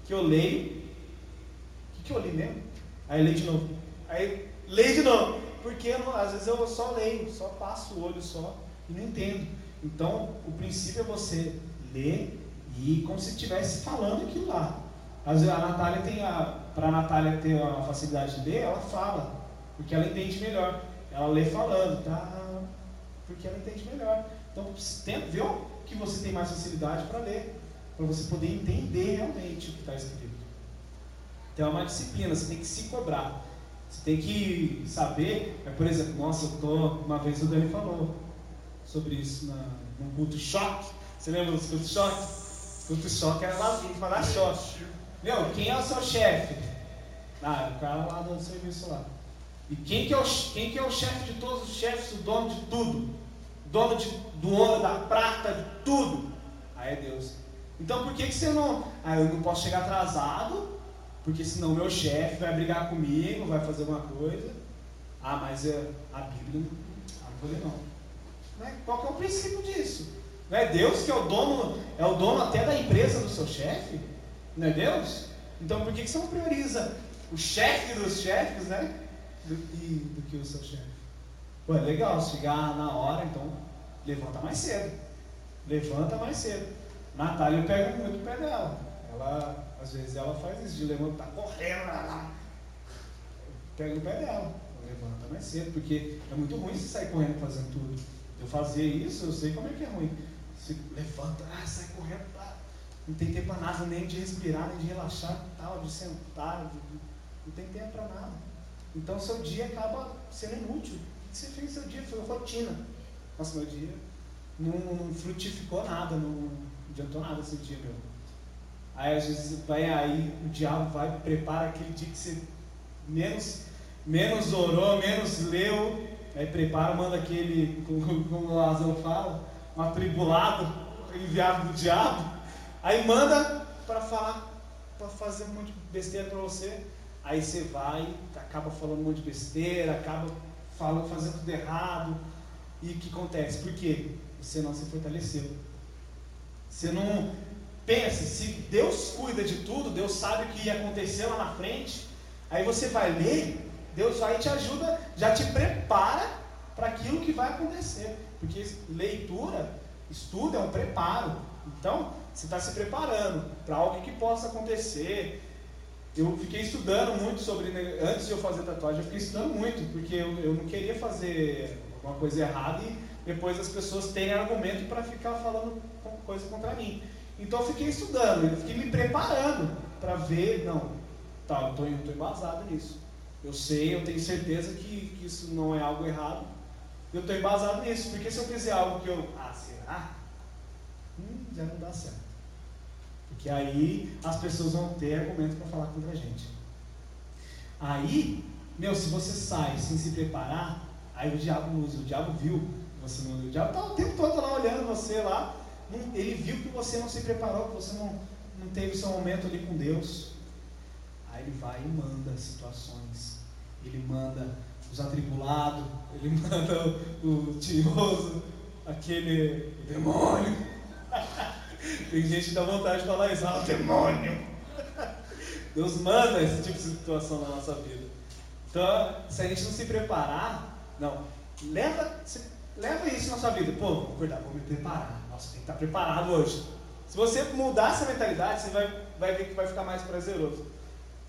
que eu leio. O que, que eu li mesmo? Aí leio de novo. Aí leio de novo. Porque às vezes eu só leio, só passo o olho só e não entendo. Então, o princípio é você ler e como se estivesse falando aquilo lá. Às vezes a Natália tem a. Para a Natália ter a facilidade de ler, ela fala, porque ela entende melhor. Ela lê falando, tá? Porque ela entende melhor. Então, tenta ver que você tem mais facilidade para ler, para você poder entender realmente o que está escrito. Então é uma disciplina, você tem que se cobrar. Você tem que saber, é, por exemplo, nossa, eu tô, uma vez o Dani falou, sobre isso na, num culto choque. Você lembra dos cultos choque? Culto choque era lá para dar choque. Meu, quem é o seu chefe? Ah, o cara lá do serviço lá. E quem que é o, quem que é o chefe de todos os chefes, o dono de tudo? Dono de, do ouro, da prata, de tudo. Aí é Deus. Então por que, que você não. Ah, eu não posso chegar atrasado, porque senão meu chefe vai brigar comigo, vai fazer uma coisa. Ah, mas é, a Bíblia ah, não vou ler não. Qual que é o princípio disso? Não é Deus que é o dono, é o dono até da empresa do seu chefe? Não é Deus? Então por que, que você não prioriza o chefe dos chefes, né? Do, e, do que o seu chefe? Pô, é legal, chegar na hora, então levanta mais cedo. Levanta mais cedo. Natália eu pego muito o pé dela. Ela, às vezes ela faz isso de levantar correndo lá. Pega o pé dela. Levanta mais cedo, porque é muito ruim você sair correndo fazendo tudo. Eu fazia isso, eu sei como é que é ruim. Você levanta, ah, sai correndo, não tem tempo para nada, nem de respirar, nem de relaxar, tal, de sentar, de, não tem tempo para nada. Então seu dia acaba sendo inútil. O que você fez seu dia? Foi rotina. Nossa, meu dia não, não frutificou nada, não, adiantou nada esse dia meu. Aí às vezes vai aí, o diabo vai, prepara aquele dia que você menos, menos orou, menos leu, Aí prepara, manda aquele, como o Lázaro fala, um atribulado, enviado do diabo. Aí manda para falar, para fazer um monte de besteira para você. Aí você vai, acaba falando um monte de besteira, acaba falando, fazendo tudo errado. E o que acontece? Por quê? Você não se fortaleceu. Você não pensa, se Deus cuida de tudo, Deus sabe o que ia acontecer lá na frente, aí você vai ler Deus vai te ajuda, já te prepara para aquilo que vai acontecer. Porque leitura, estudo é um preparo. Então, você está se preparando para algo que possa acontecer. Eu fiquei estudando muito sobre. Antes de eu fazer tatuagem, eu fiquei estudando muito, porque eu, eu não queria fazer uma coisa errada e depois as pessoas terem argumento para ficar falando coisa contra mim. Então eu fiquei estudando, eu fiquei me preparando para ver, não, tá, eu estou embasado nisso. Eu sei, eu tenho certeza que, que isso não é algo errado. Eu estou embasado nisso, porque se eu fizer algo que eu. Ah, será? Hum, já não dá certo. Porque aí as pessoas vão ter argumento para falar contra a gente. Aí, meu, se você sai sem se preparar, aí o diabo usa, o diabo viu você não. O diabo está o tempo todo lá olhando você lá. Ele viu que você não se preparou, que você não, não teve seu momento ali com Deus. Aí ele vai e manda situações. Ele manda os atribulados, ele manda o, o tioso, aquele demônio. Tem gente que dá vontade de falar isso, ah, demônio. Deus manda esse tipo de situação na nossa vida. Então, se a gente não se preparar, não, leva, leva isso na sua vida. Pô, vou acordar, vou me preparar. Nossa, tem que estar preparado hoje. Se você mudar essa mentalidade, você vai, vai ver que vai ficar mais prazeroso.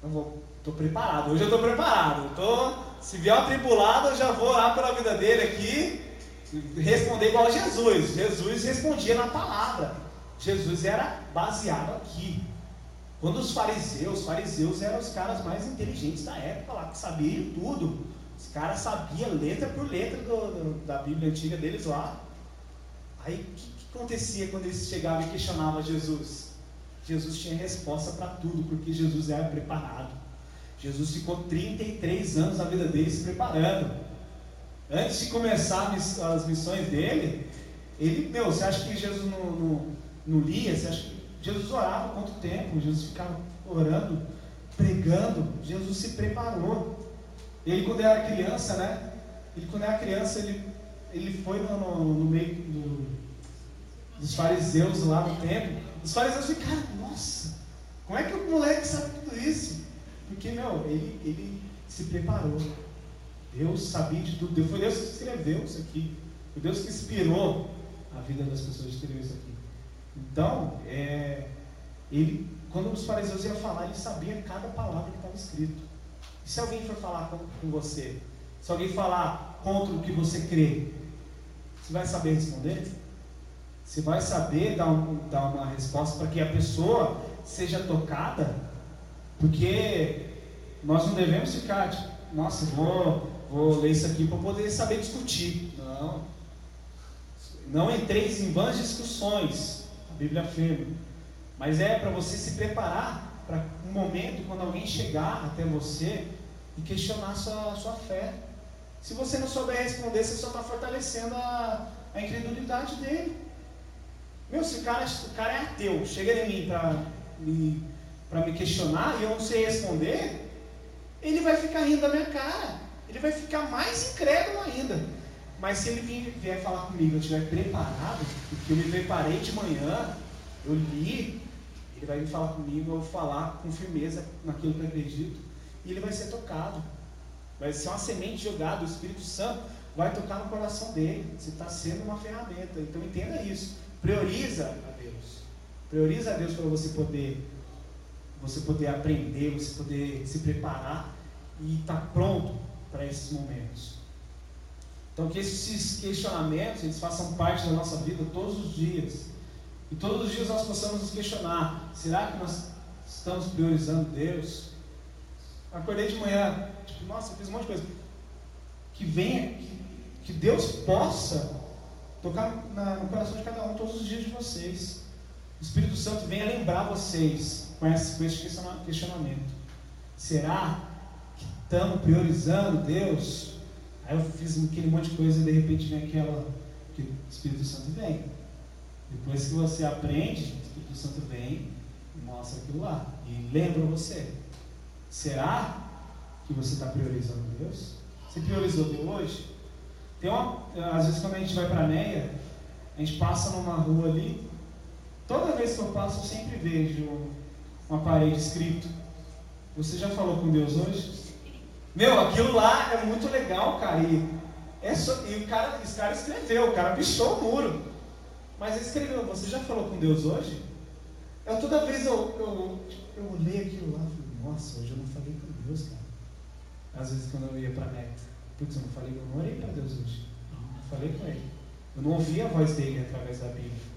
Não vou, estou preparado. Hoje eu estou preparado. tô, se vier uma tribulada, eu já vou orar pela vida dele aqui responder igual a Jesus. Jesus respondia na palavra. Jesus era baseado aqui. Quando os fariseus, os fariseus eram os caras mais inteligentes da época lá, que sabiam tudo. Os caras sabiam letra por letra do, do, da Bíblia antiga deles lá. Aí o que, que acontecia quando eles chegavam e questionavam Jesus? Jesus tinha resposta para tudo, porque Jesus era preparado. Jesus ficou 33 anos da vida dele se preparando. Antes de começar as missões dele, Ele, meu, você acha que Jesus não, não, não lia? Você acha que Jesus orava quanto tempo? Jesus ficava orando, pregando. Jesus se preparou. Ele, quando era criança, né? Ele, quando era criança, ele, ele foi no, no, no meio do, dos fariseus lá no templo. Os fariseus ficaram, nossa, como é que o moleque sabe tudo isso? Porque, meu, ele, ele se preparou. Deus sabia de tudo. Foi Deus que escreveu isso aqui. Foi Deus que inspirou a vida das pessoas de escrever isso aqui. Então, é, ele, quando os fariseus iam falar, ele sabia cada palavra que estava escrito. E se alguém for falar com, com você, se alguém falar contra o que você crê, você vai saber responder? Você vai saber dar, um, dar uma resposta para que a pessoa seja tocada? Porque nós não devemos ficar, tipo, nossa, vou, vou ler isso aqui para poder saber discutir. Não. Não entreis em vãs discussões, a Bíblia afirma. Mas é para você se preparar para um momento quando alguém chegar até você e questionar a sua, a sua fé. Se você não souber responder, você só está fortalecendo a, a incredulidade dele. Meu, se o cara, o cara é ateu, chega em mim para me, me questionar e eu não sei responder, ele vai ficar rindo da minha cara. Ele vai ficar mais incrédulo ainda. Mas se ele vier falar comigo, eu estiver preparado, porque eu me preparei de manhã, eu li, ele vai vir falar comigo, eu vou falar com firmeza naquilo que eu acredito, e ele vai ser tocado. Vai ser uma semente jogada, o Espírito Santo vai tocar no coração dele. Você está sendo uma ferramenta. Então entenda isso. Prioriza a Deus. Prioriza a Deus para você poder você poder aprender, você poder se preparar e estar tá pronto para esses momentos. Então que esses questionamentos eles façam parte da nossa vida todos os dias. E todos os dias nós possamos nos questionar: será que nós estamos priorizando Deus? Acordei de manhã, tipo, nossa, fiz um monte de coisa. Que venha, que, que Deus possa tocar na, no coração de cada um todos os dias de vocês. O Espírito Santo venha lembrar vocês com esse, com esse questionamento. Será que estamos priorizando Deus? Aí eu fiz aquele monte de coisa e de repente vem aquela que o Espírito Santo vem. Depois que você aprende, o Espírito Santo vem e mostra aquilo lá. E lembra você. Será que você está priorizando Deus? Você priorizou Deus hoje? Tem uma, às vezes quando a gente vai para a Meia, a gente passa numa rua ali, toda vez que eu passo eu sempre vejo uma parede escrito. Você já falou com Deus hoje? Meu, aquilo lá é muito legal, cara. E, é só, e o cara, esse cara escreveu, o cara pichou o muro. Mas ele escreveu, você já falou com Deus hoje? Eu toda vez eu, eu, eu olhei aquilo lá e falei, nossa, hoje eu não falei com Deus, cara. Às vezes quando eu ia para a meta, putz, eu não falei, eu não orei para Deus hoje. Não, falei com ele. Eu não ouvi a voz dele através da Bíblia.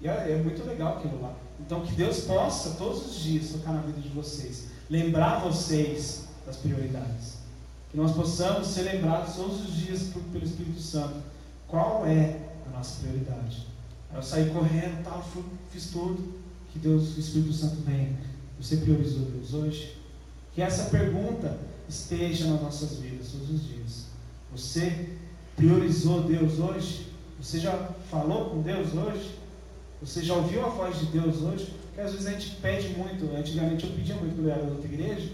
E é, é muito legal aquilo lá. Então que Deus possa todos os dias tocar na vida de vocês, lembrar vocês das prioridades. Que nós possamos ser lembrados todos os dias pelo Espírito Santo. Qual é a nossa prioridade? Eu saí correndo, tal, fui, fiz tudo. Que Deus, o Espírito Santo venha. Você priorizou Deus hoje? Que essa pergunta esteja nas nossas vidas todos os dias. Você priorizou Deus hoje? Você já falou com Deus hoje? Você já ouviu a voz de Deus hoje? Porque às vezes a gente pede muito. Antigamente eu pedia muito quando eu era da outra igreja.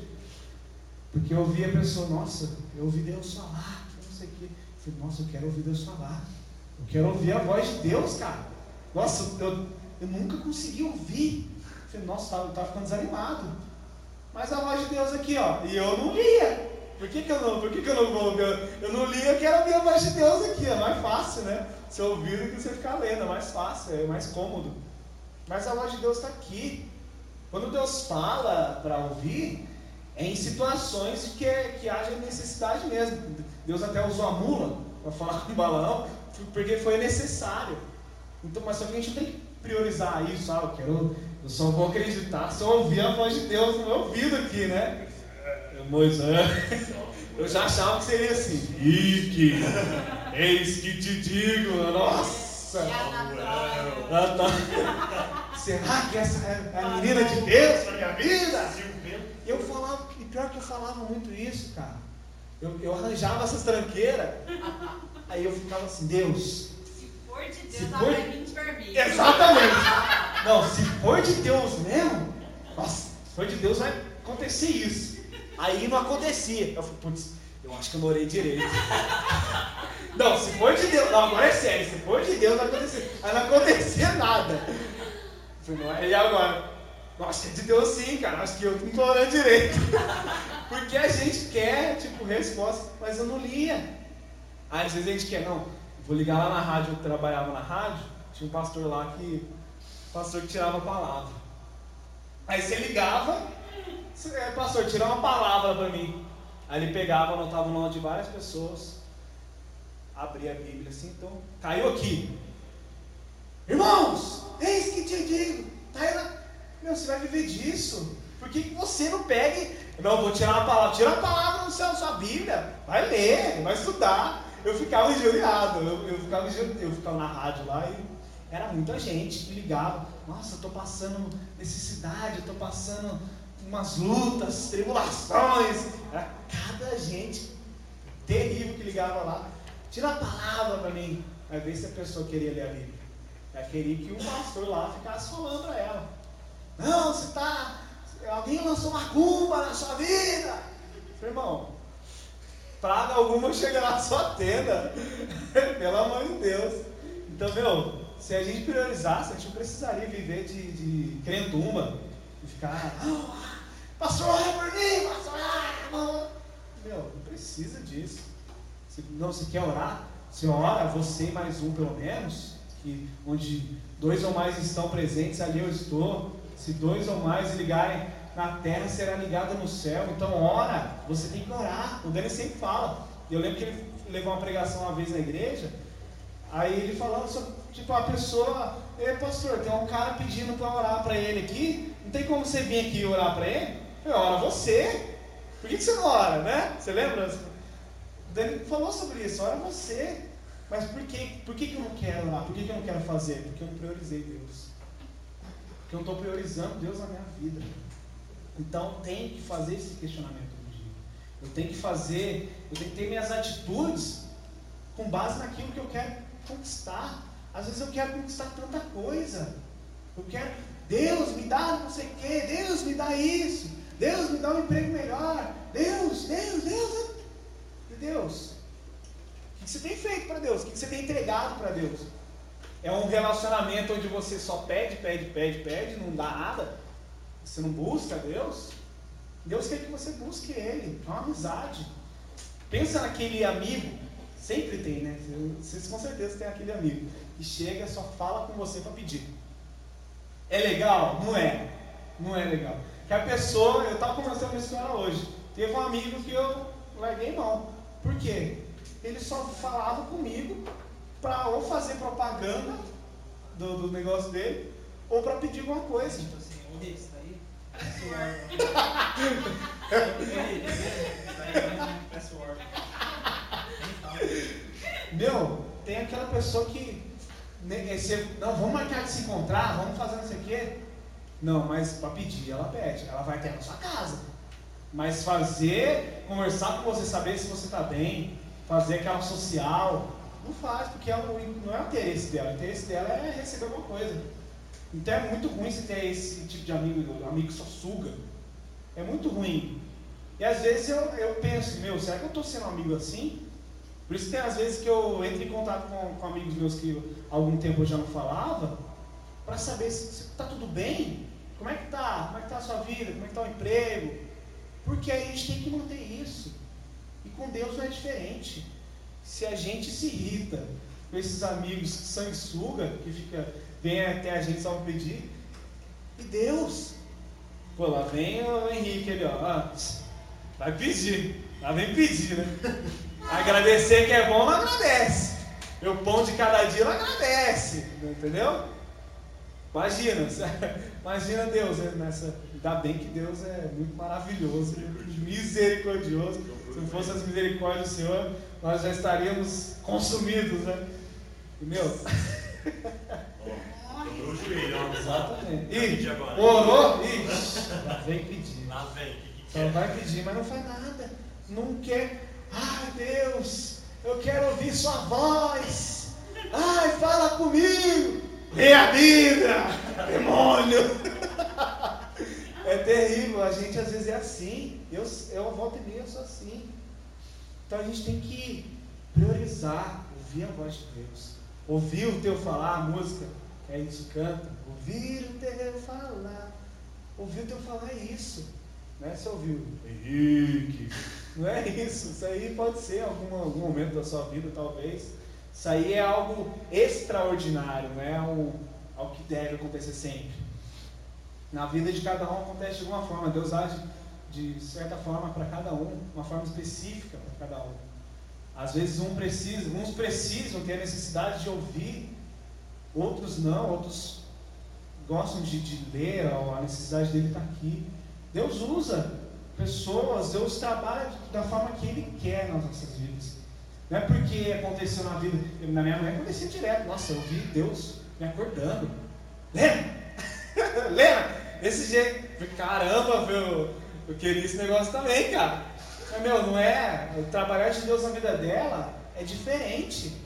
Porque eu ouvia a pessoa, nossa, eu ouvi Deus falar, não sei o quê. Eu falei, nossa, eu quero ouvir Deus falar. Eu quero ouvir a voz de Deus, cara. Nossa, eu, eu nunca consegui ouvir. Eu falei, nossa, eu estava ficando desanimado. Mas a voz de Deus aqui, ó, e eu não lia. Por que, que eu não? Por que, que eu não vou? Eu, eu não lia, eu quero ouvir a voz de Deus aqui, é mais fácil, né? Você ouvir do que você ficar lendo, é mais fácil, é mais cômodo. Mas a voz de Deus está aqui. Quando Deus fala para ouvir, é em situações que, é, que haja necessidade mesmo. Deus até usou a mula para falar com o balão, porque foi necessário. Então, mas só que a gente tem que priorizar isso, ah, eu quero, eu só vou acreditar se eu ouvir a voz de Deus no meu ouvido aqui, né? Moisés, eu já achava que seria assim, Ike, eis que te digo, nossa! Será que essa é a menina de Deus para minha vida? Eu falava, e pior que eu falava muito isso, cara. Eu, eu arranjava essas tranqueiras. Aí eu ficava assim, Deus, de Deus, Se for- vai vir de vermelho. Exatamente. Não, se for de Deus mesmo, nossa, se for de Deus vai acontecer isso. Aí não acontecia. Eu falei, putz, eu acho que eu não orei direito. Não, se for de Deus, não, agora é sério, se for de Deus vai acontecer. Aí não acontecia nada. Eu falei, não é, e agora? Nossa, é de Deus sim, cara, acho que eu não tô orando direito. Porque a gente quer, tipo, resposta, mas eu não lia. Aí, às vezes a gente quer, não, vou ligar lá na rádio, eu trabalhava na rádio, tinha um pastor lá que, pastor que tirava a palavra. Aí você ligava, você, "É, pastor, tira uma palavra para mim. Aí ele pegava, anotava o nome de várias pessoas, abria a Bíblia assim, então, caiu aqui. Irmãos, eis que te digo, tá. Meu, você vai viver disso. Por que, você não pega. Não, vou tirar a palavra. Tira a palavra no céu da sua Bíblia. Vai ler, vai estudar. Eu ficava injuriado. Eu, eu, ficava, eu ficava na rádio lá e era muita gente que ligava. Nossa, eu tô passando necessidade, eu tô passando umas lutas, tribulações. Era cada gente terrível que ligava lá. Tira a palavra para mim. Vai ver se a pessoa queria ler a Bíblia. Ela queria que um pastor lá ficasse falando para ela. Não, você está. Alguém lançou uma culpa na sua vida. Falei, irmão, praga alguma chega na sua tenda. Pelo amor de Deus. Então, meu, se a gente priorizasse, a gente precisaria viver de, de crentuma. E ficar, "Ah, pastor, ora por mim, pastor, ora, irmão." Meu, não precisa disso. Se não se quer orar, você ora, você e mais um pelo menos, que onde dois ou mais estão presentes, ali eu estou. Se dois ou mais ligarem na terra, será ligado no céu. Então ora, você tem que orar. O Dani sempre fala. Eu lembro que ele levou uma pregação uma vez na igreja, aí ele falando sobre, tipo, a pessoa, Ei, pastor, tem um cara pedindo para orar para ele aqui, não tem como você vir aqui orar para ele? Eu ora você. Por que, você não ora, né? Você lembra? O falou sobre isso, ora você. Mas por que, por que, que eu não quero orar? Por que, que eu não quero fazer? Porque eu não priorizei Deus. Porque eu não estou priorizando Deus na minha vida. Então tem que fazer esse questionamento um dia. Eu tenho que fazer, eu tenho que ter minhas atitudes com base naquilo que eu quero conquistar. Às vezes eu quero conquistar tanta coisa. Eu quero, Deus me dá não sei o quê, Deus me dá isso, Deus me dá um emprego melhor, Deus, Deus, Deus. E Deus, o que você tem feito para Deus? O que você tem entregado para Deus? É um relacionamento onde você só pede, pede, pede, pede, não dá nada. Você não busca Deus? Deus quer que você busque Ele. É uma amizade. Pensa naquele amigo. Sempre tem, né? Vocês com certeza têm aquele amigo que chega só fala com você para pedir. É legal? Não é. Não é legal. Que a pessoa, eu estava conversando isso com ela hoje. Teve um amigo que eu larguei mão. Por quê? Ele só falava comigo para ou fazer propaganda do, do negócio dele ou para pedir alguma coisa. Tipo assim, Rick, isso daí? Isso. Meu, tem aquela pessoa que. né, você- não, vamos marcar de se encontrar, vamos fazer não sei o quê. Não, mas para pedir, ela pede. Ela vai até na sua casa. Mas fazer, conversar com você, saber se você está bem, fazer aquela social, não faz, porque é o- não é o interesse dela. O interesse dela é receber alguma coisa. Então é muito ruim você ter esse tipo de amigo, amigo que só suga. É muito ruim. E às vezes eu, eu penso, meu, será que eu estou sendo um amigo assim? Por isso tem às vezes que eu entro em contato com, com amigos meus que há algum tempo eu já não falava, para saber se está tudo bem, como é que tá, como é que tá a sua vida, como é que tá o emprego. Porque a gente tem que manter isso. E com Deus não é diferente. Se a gente se irrita com esses amigos sanguessuga, que fica, vem até a gente só pedir, e Deus? Pô, lá vem o Henrique ali, ó. ah, vai pedir. Lá vem pedir, né? Agradecer que é bom, não agradece. Meu pão de cada dia não agradece. Entendeu? Imagina, imagina Deus né, nessa. Ainda bem que Deus é muito maravilhoso, misericordioso. Se não fosse as misericórdias do Senhor, nós já estaríamos consumidos, né? E, meu, Dobrou o joelho, exatamente. E orou? Ixi, lá vem pedir. Lá vem, Só vai pedir, mas não faz nada. Não quer. Ai, Deus, eu quero ouvir sua voz. Ai, fala comigo. Lê a Bíblia, demônio. É terrível, a gente às vezes é assim. Eu, eu volto e meia, eu sou assim. Então a gente tem que priorizar, ouvir a voz de Deus. Ouvir o teu falar, a música, é isso canta. Ouvir o teu falar. Ouvir o teu falar é isso. Não é você ouviu, Henrique. Não é isso. Isso aí pode ser algum, algum momento da sua vida, talvez. Isso aí é algo extraordinário, não é algo, algo que deve acontecer sempre. Na vida de cada um acontece de alguma forma. Deus age de certa forma para cada um, uma forma específica para cada um. Às vezes um precisa, uns precisam ter a necessidade de ouvir, outros não, outros gostam de, de ler, a necessidade dele está aqui. Deus usa pessoas, Deus trabalha da forma que Ele quer nas nossas vidas. Não é porque aconteceu na vida, na minha mãe acontecia direto. Nossa, eu vi Deus me acordando. Lembra? Lembra? Desse jeito. Caramba, meu, eu queria esse negócio também, cara. Mas, meu, não é. O trabalhar de Deus na vida dela é diferente.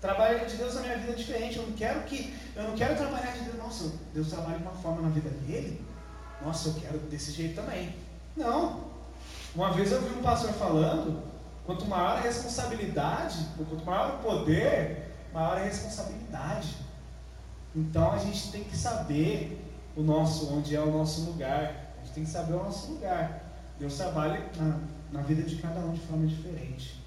Trabalhar de Deus na minha vida é diferente. Eu não quero que. Eu não quero trabalhar de Deus. Nossa, Deus trabalha de uma forma na vida dele. Nossa, eu quero desse jeito também. Não. Uma vez eu vi um pastor falando, quanto maior a responsabilidade, quanto maior o poder, maior a responsabilidade. Então a gente tem que saber o nosso, onde é o nosso lugar. A gente tem que saber o nosso lugar. Deus trabalha na, na vida de cada um de forma diferente.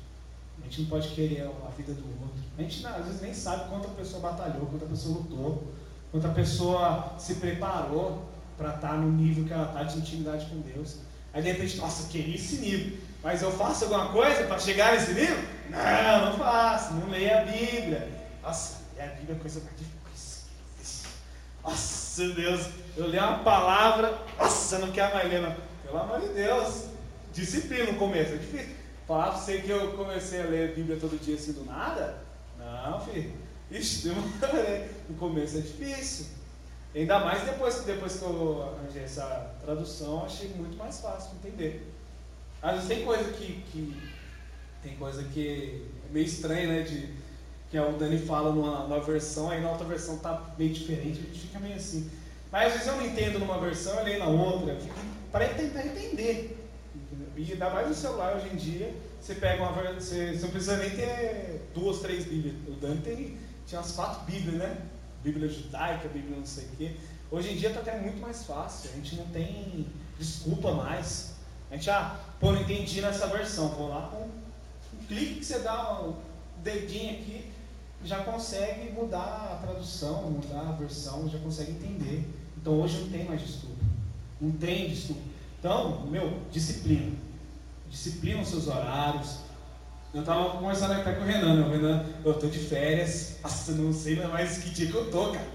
A gente não pode querer a vida do outro. A gente às vezes nem sabe quanto a pessoa batalhou, quanto a pessoa lutou, quanto a pessoa se preparou para estar tá no nível que ela está de intimidade com Deus. Aí de repente, nossa, eu queria esse nível. Mas eu faço alguma coisa para chegar nesse nível? Não, não faço. Não leio a Bíblia. Nossa, ler a Bíblia é coisa mais difícil. Nossa, Deus, eu leio uma palavra, nossa, não quero mais ler. Não. Pelo amor de Deus, disciplina no começo, é difícil. Falar pra você que eu comecei a ler a Bíblia todo dia assim do nada? Não, filho. Ixi, no começo é difícil. Ainda mais depois, depois que eu arranjei essa tradução, achei muito mais fácil de entender. Às vezes tem coisa que, que tem coisa que é meio estranha, né? De, que o Dani fala numa, numa versão, aí na outra versão tá meio diferente, a gente fica meio assim. Mas às vezes eu não entendo numa versão, eu leio na outra, para tentar entender. E ainda mais no celular hoje em dia, você pega uma você, você não precisa nem ter duas, três Bíblias. O Dani tem, tinha umas quatro Bíblias, né? Bíblia judaica, Bíblia não sei o quê. Hoje em dia está até muito mais fácil, a gente não tem desculpa mais. A gente, ah, pô, não entendi nessa versão. Vou lá com um clique que você dá um dedinho aqui, já consegue mudar a tradução, mudar a versão, já consegue entender. Então hoje não tem mais desculpa. Não tem desculpa. Então, meu, disciplina. Disciplina os seus horários. Eu estava conversando até com o Renan, né? O Renan, eu estou de férias. Nossa, não sei mais que dia que eu tô, cara.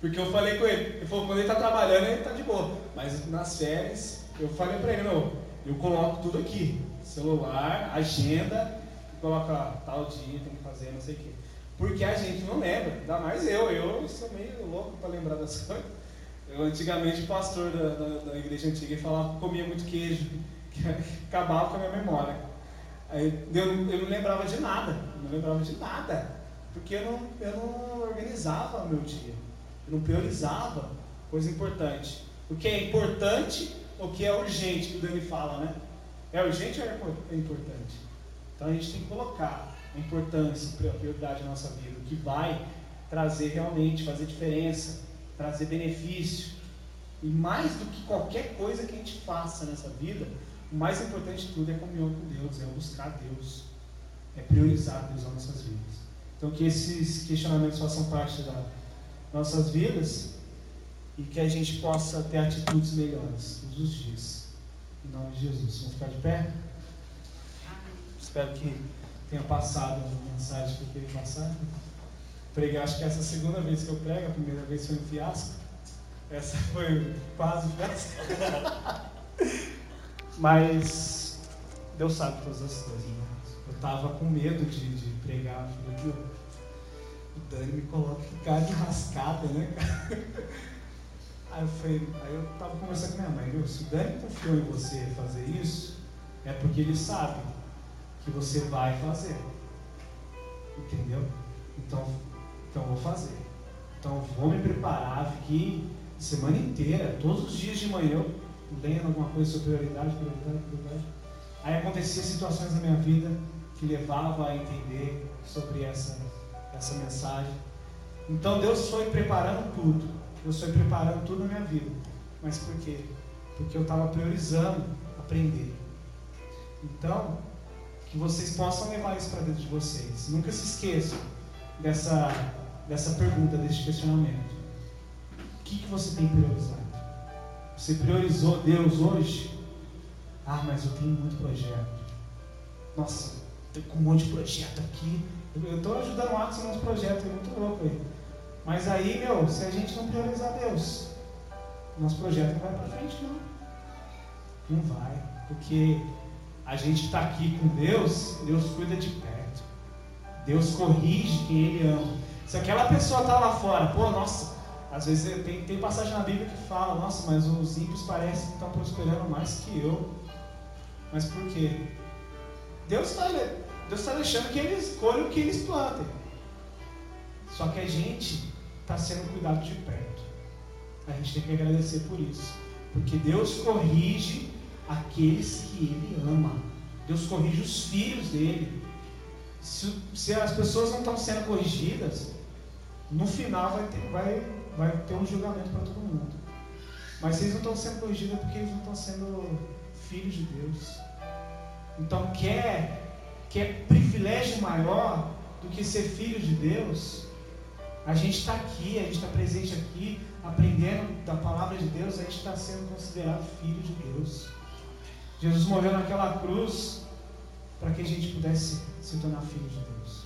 Porque eu falei com ele. Ele falou, quando ele está trabalhando, ele está de boa. Mas nas férias, eu falei para ele, não, eu coloco tudo aqui. Celular, agenda, coloca tal dia, tem que fazer, não sei o quê. Porque a gente não lembra, ainda mais eu, eu sou meio louco para lembrar das coisas. Eu antigamente, o pastor da, da, da igreja antiga, falava que comia muito queijo, que acabava com a minha memória. Aí eu, eu não lembrava de nada, não lembrava de nada, porque eu não, eu não organizava meu dia, eu não priorizava coisa importante. O que é importante, o que é urgente, que o Dani fala, né? É urgente ou é importante? Então a gente tem que colocar a importância, a prioridade na nossa vida, o que vai trazer realmente, fazer diferença, trazer benefício. E mais do que qualquer coisa que a gente faça nessa vida, o mais importante de tudo é a comunhão com Deus, é buscar Deus, é priorizar Deus nas nossas vidas. Então que esses questionamentos façam parte das nossas vidas e que a gente possa ter atitudes melhores todos os dias. Em nome de Jesus. Vamos ficar de pé? Espero que tenha passado a mensagem que eu queria passar. Pregar, acho que essa é a segunda vez que eu prego, a primeira vez foi um fiasco. Essa foi quase um fiasco. Mas Deus sabe todas as coisas. Né? Eu estava com medo de, de pregar. Falei, o Dani me coloca que cara de rascada, né, Aí eu falei, aí eu estava conversando com minha mãe, viu? Se o Dani confiou em você fazer isso, é porque ele sabe que você vai fazer. Entendeu? Então, Então vou fazer. Então vou me preparar, fiquei semana inteira, todos os dias de manhã, eu lendo alguma coisa sobre prioridade, prioridade, prioridade. Aí acontecia situações na minha vida que levava a entender sobre essa, essa mensagem. Então Deus foi preparando tudo. Deus foi preparando tudo na minha vida. Mas por quê? Porque eu estava priorizando aprender. Então, que vocês possam levar isso para dentro de vocês. Nunca se esqueçam dessa, dessa pergunta, desse questionamento. O que, que você tem priorizado? Você priorizou Deus hoje? Ah, mas eu tenho muito projeto. Nossa, estou com um monte de projeto aqui. Eu estou ajudando o Axel nos projetos, é muito louco aí. Mas aí, meu, se a gente não priorizar Deus, nosso projeto não vai para frente, não. Não vai. Porque a gente está aqui com Deus, Deus cuida de perto. Deus corrige quem Ele ama. Se aquela pessoa está lá fora, pô, nossa, às vezes tem, tem passagem na Bíblia que fala, nossa, mas os ímpios parecem que estão prosperando mais que eu. Mas por quê? Deus está Deus tá deixando que eles colhem o que eles plantem. Só que a gente está sendo cuidado de perto. A gente tem que agradecer por isso. Porque Deus corrige aqueles que Ele ama. Deus corrige os filhos dele. Se, se as pessoas não estão sendo corrigidas, no final vai ter, vai, vai ter um julgamento para todo mundo. Mas eles não estão sendo corrigidos é porque eles não estão sendo filhos de Deus. Então, quer, quer privilégio maior do que ser filho de Deus? A gente está aqui, a gente está presente aqui, aprendendo da palavra de Deus, a gente está sendo considerado filho de Deus. Jesus morreu naquela cruz para que a gente pudesse se tornar filho de Deus.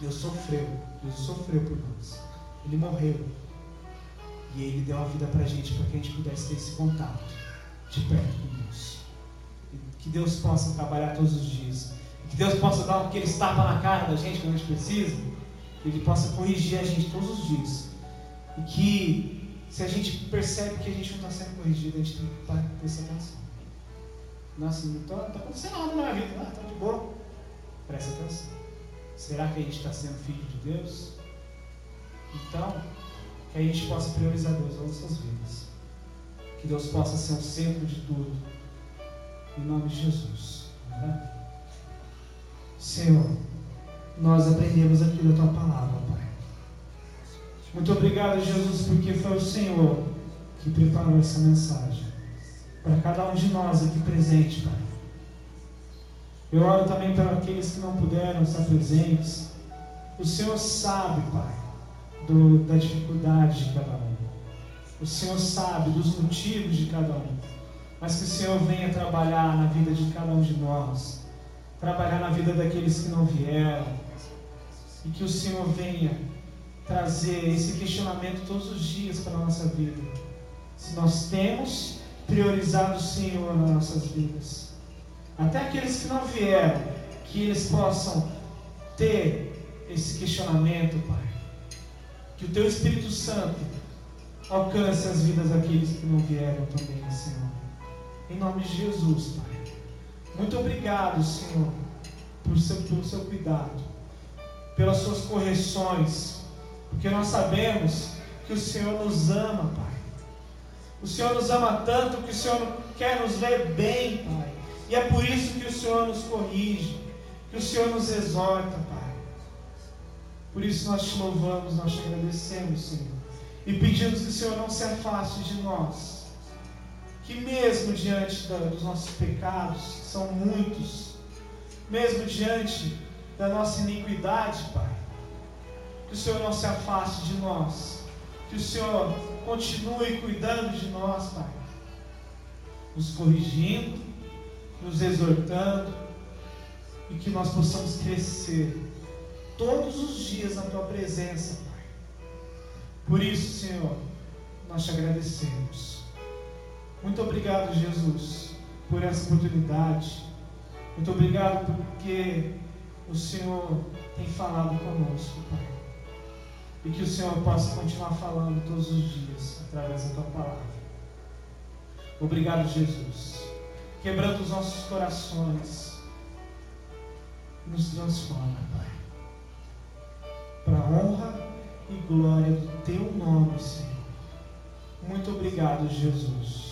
Deus sofreu, Jesus sofreu por nós. Ele morreu. E Ele deu a vida para a gente, para que a gente pudesse ter esse contato de perto com Deus. E que Deus possa trabalhar todos os dias. Que Deus possa dar aquele tapa na cara da gente quando a gente precisa. Ele possa corrigir a gente todos os dias. E que se a gente percebe que a gente não está sendo corrigido, a gente tem que prestar atenção. Nossa, não está tá acontecendo nada na minha vida. Ah, está de boa. Presta atenção. Será que a gente está sendo filho de Deus? Então, que a gente possa priorizar Deus nas nossas vidas. Que Deus possa ser o centro de tudo. Em nome de Jesus. Amém? Senhor, nós aprendemos aqui da tua palavra, Pai. Muito obrigado, Jesus, porque foi o Senhor que preparou essa mensagem para cada um de nós aqui presente, Pai. Eu oro também para aqueles que não puderam estar presentes. O Senhor sabe, Pai, do, da dificuldade de cada um. O Senhor sabe dos motivos de cada um. Mas que o Senhor venha trabalhar na vida de cada um de nós. Trabalhar na vida daqueles que não vieram. E que o Senhor venha trazer esse questionamento todos os dias para a nossa vida. Se nós temos priorizado o Senhor nas nossas vidas. Até aqueles que não vieram, que eles possam ter esse questionamento, Pai. Que o Teu Espírito Santo alcance as vidas daqueles que não vieram também, Senhor. Em nome de Jesus, Pai. Muito obrigado, Senhor, por seu, pelo seu cuidado, pelas suas correções, porque nós sabemos que o Senhor nos ama, Pai. O Senhor nos ama tanto que o Senhor quer nos ver bem, Pai. E é por isso que o Senhor nos corrige, que o Senhor nos exorta, Pai. Por isso nós te louvamos, nós te agradecemos, Senhor. E pedimos que o Senhor não se afaste de nós. Que mesmo diante dos nossos pecados, que são muitos, mesmo diante da nossa iniquidade, Pai, que o Senhor não se afaste de nós. Que o Senhor continue cuidando de nós, Pai. Nos corrigindo, nos exortando e que nós possamos crescer todos os dias na tua presença, Pai. Por isso, Senhor, nós te agradecemos. Muito obrigado, Jesus, por essa oportunidade. Muito obrigado porque o Senhor tem falado conosco, Pai. E que o Senhor possa continuar falando todos os dias através da tua palavra. Obrigado, Jesus. Quebrando os nossos corações, nos transforma, Pai. Para a honra e glória do teu nome, Senhor. Muito obrigado, Jesus.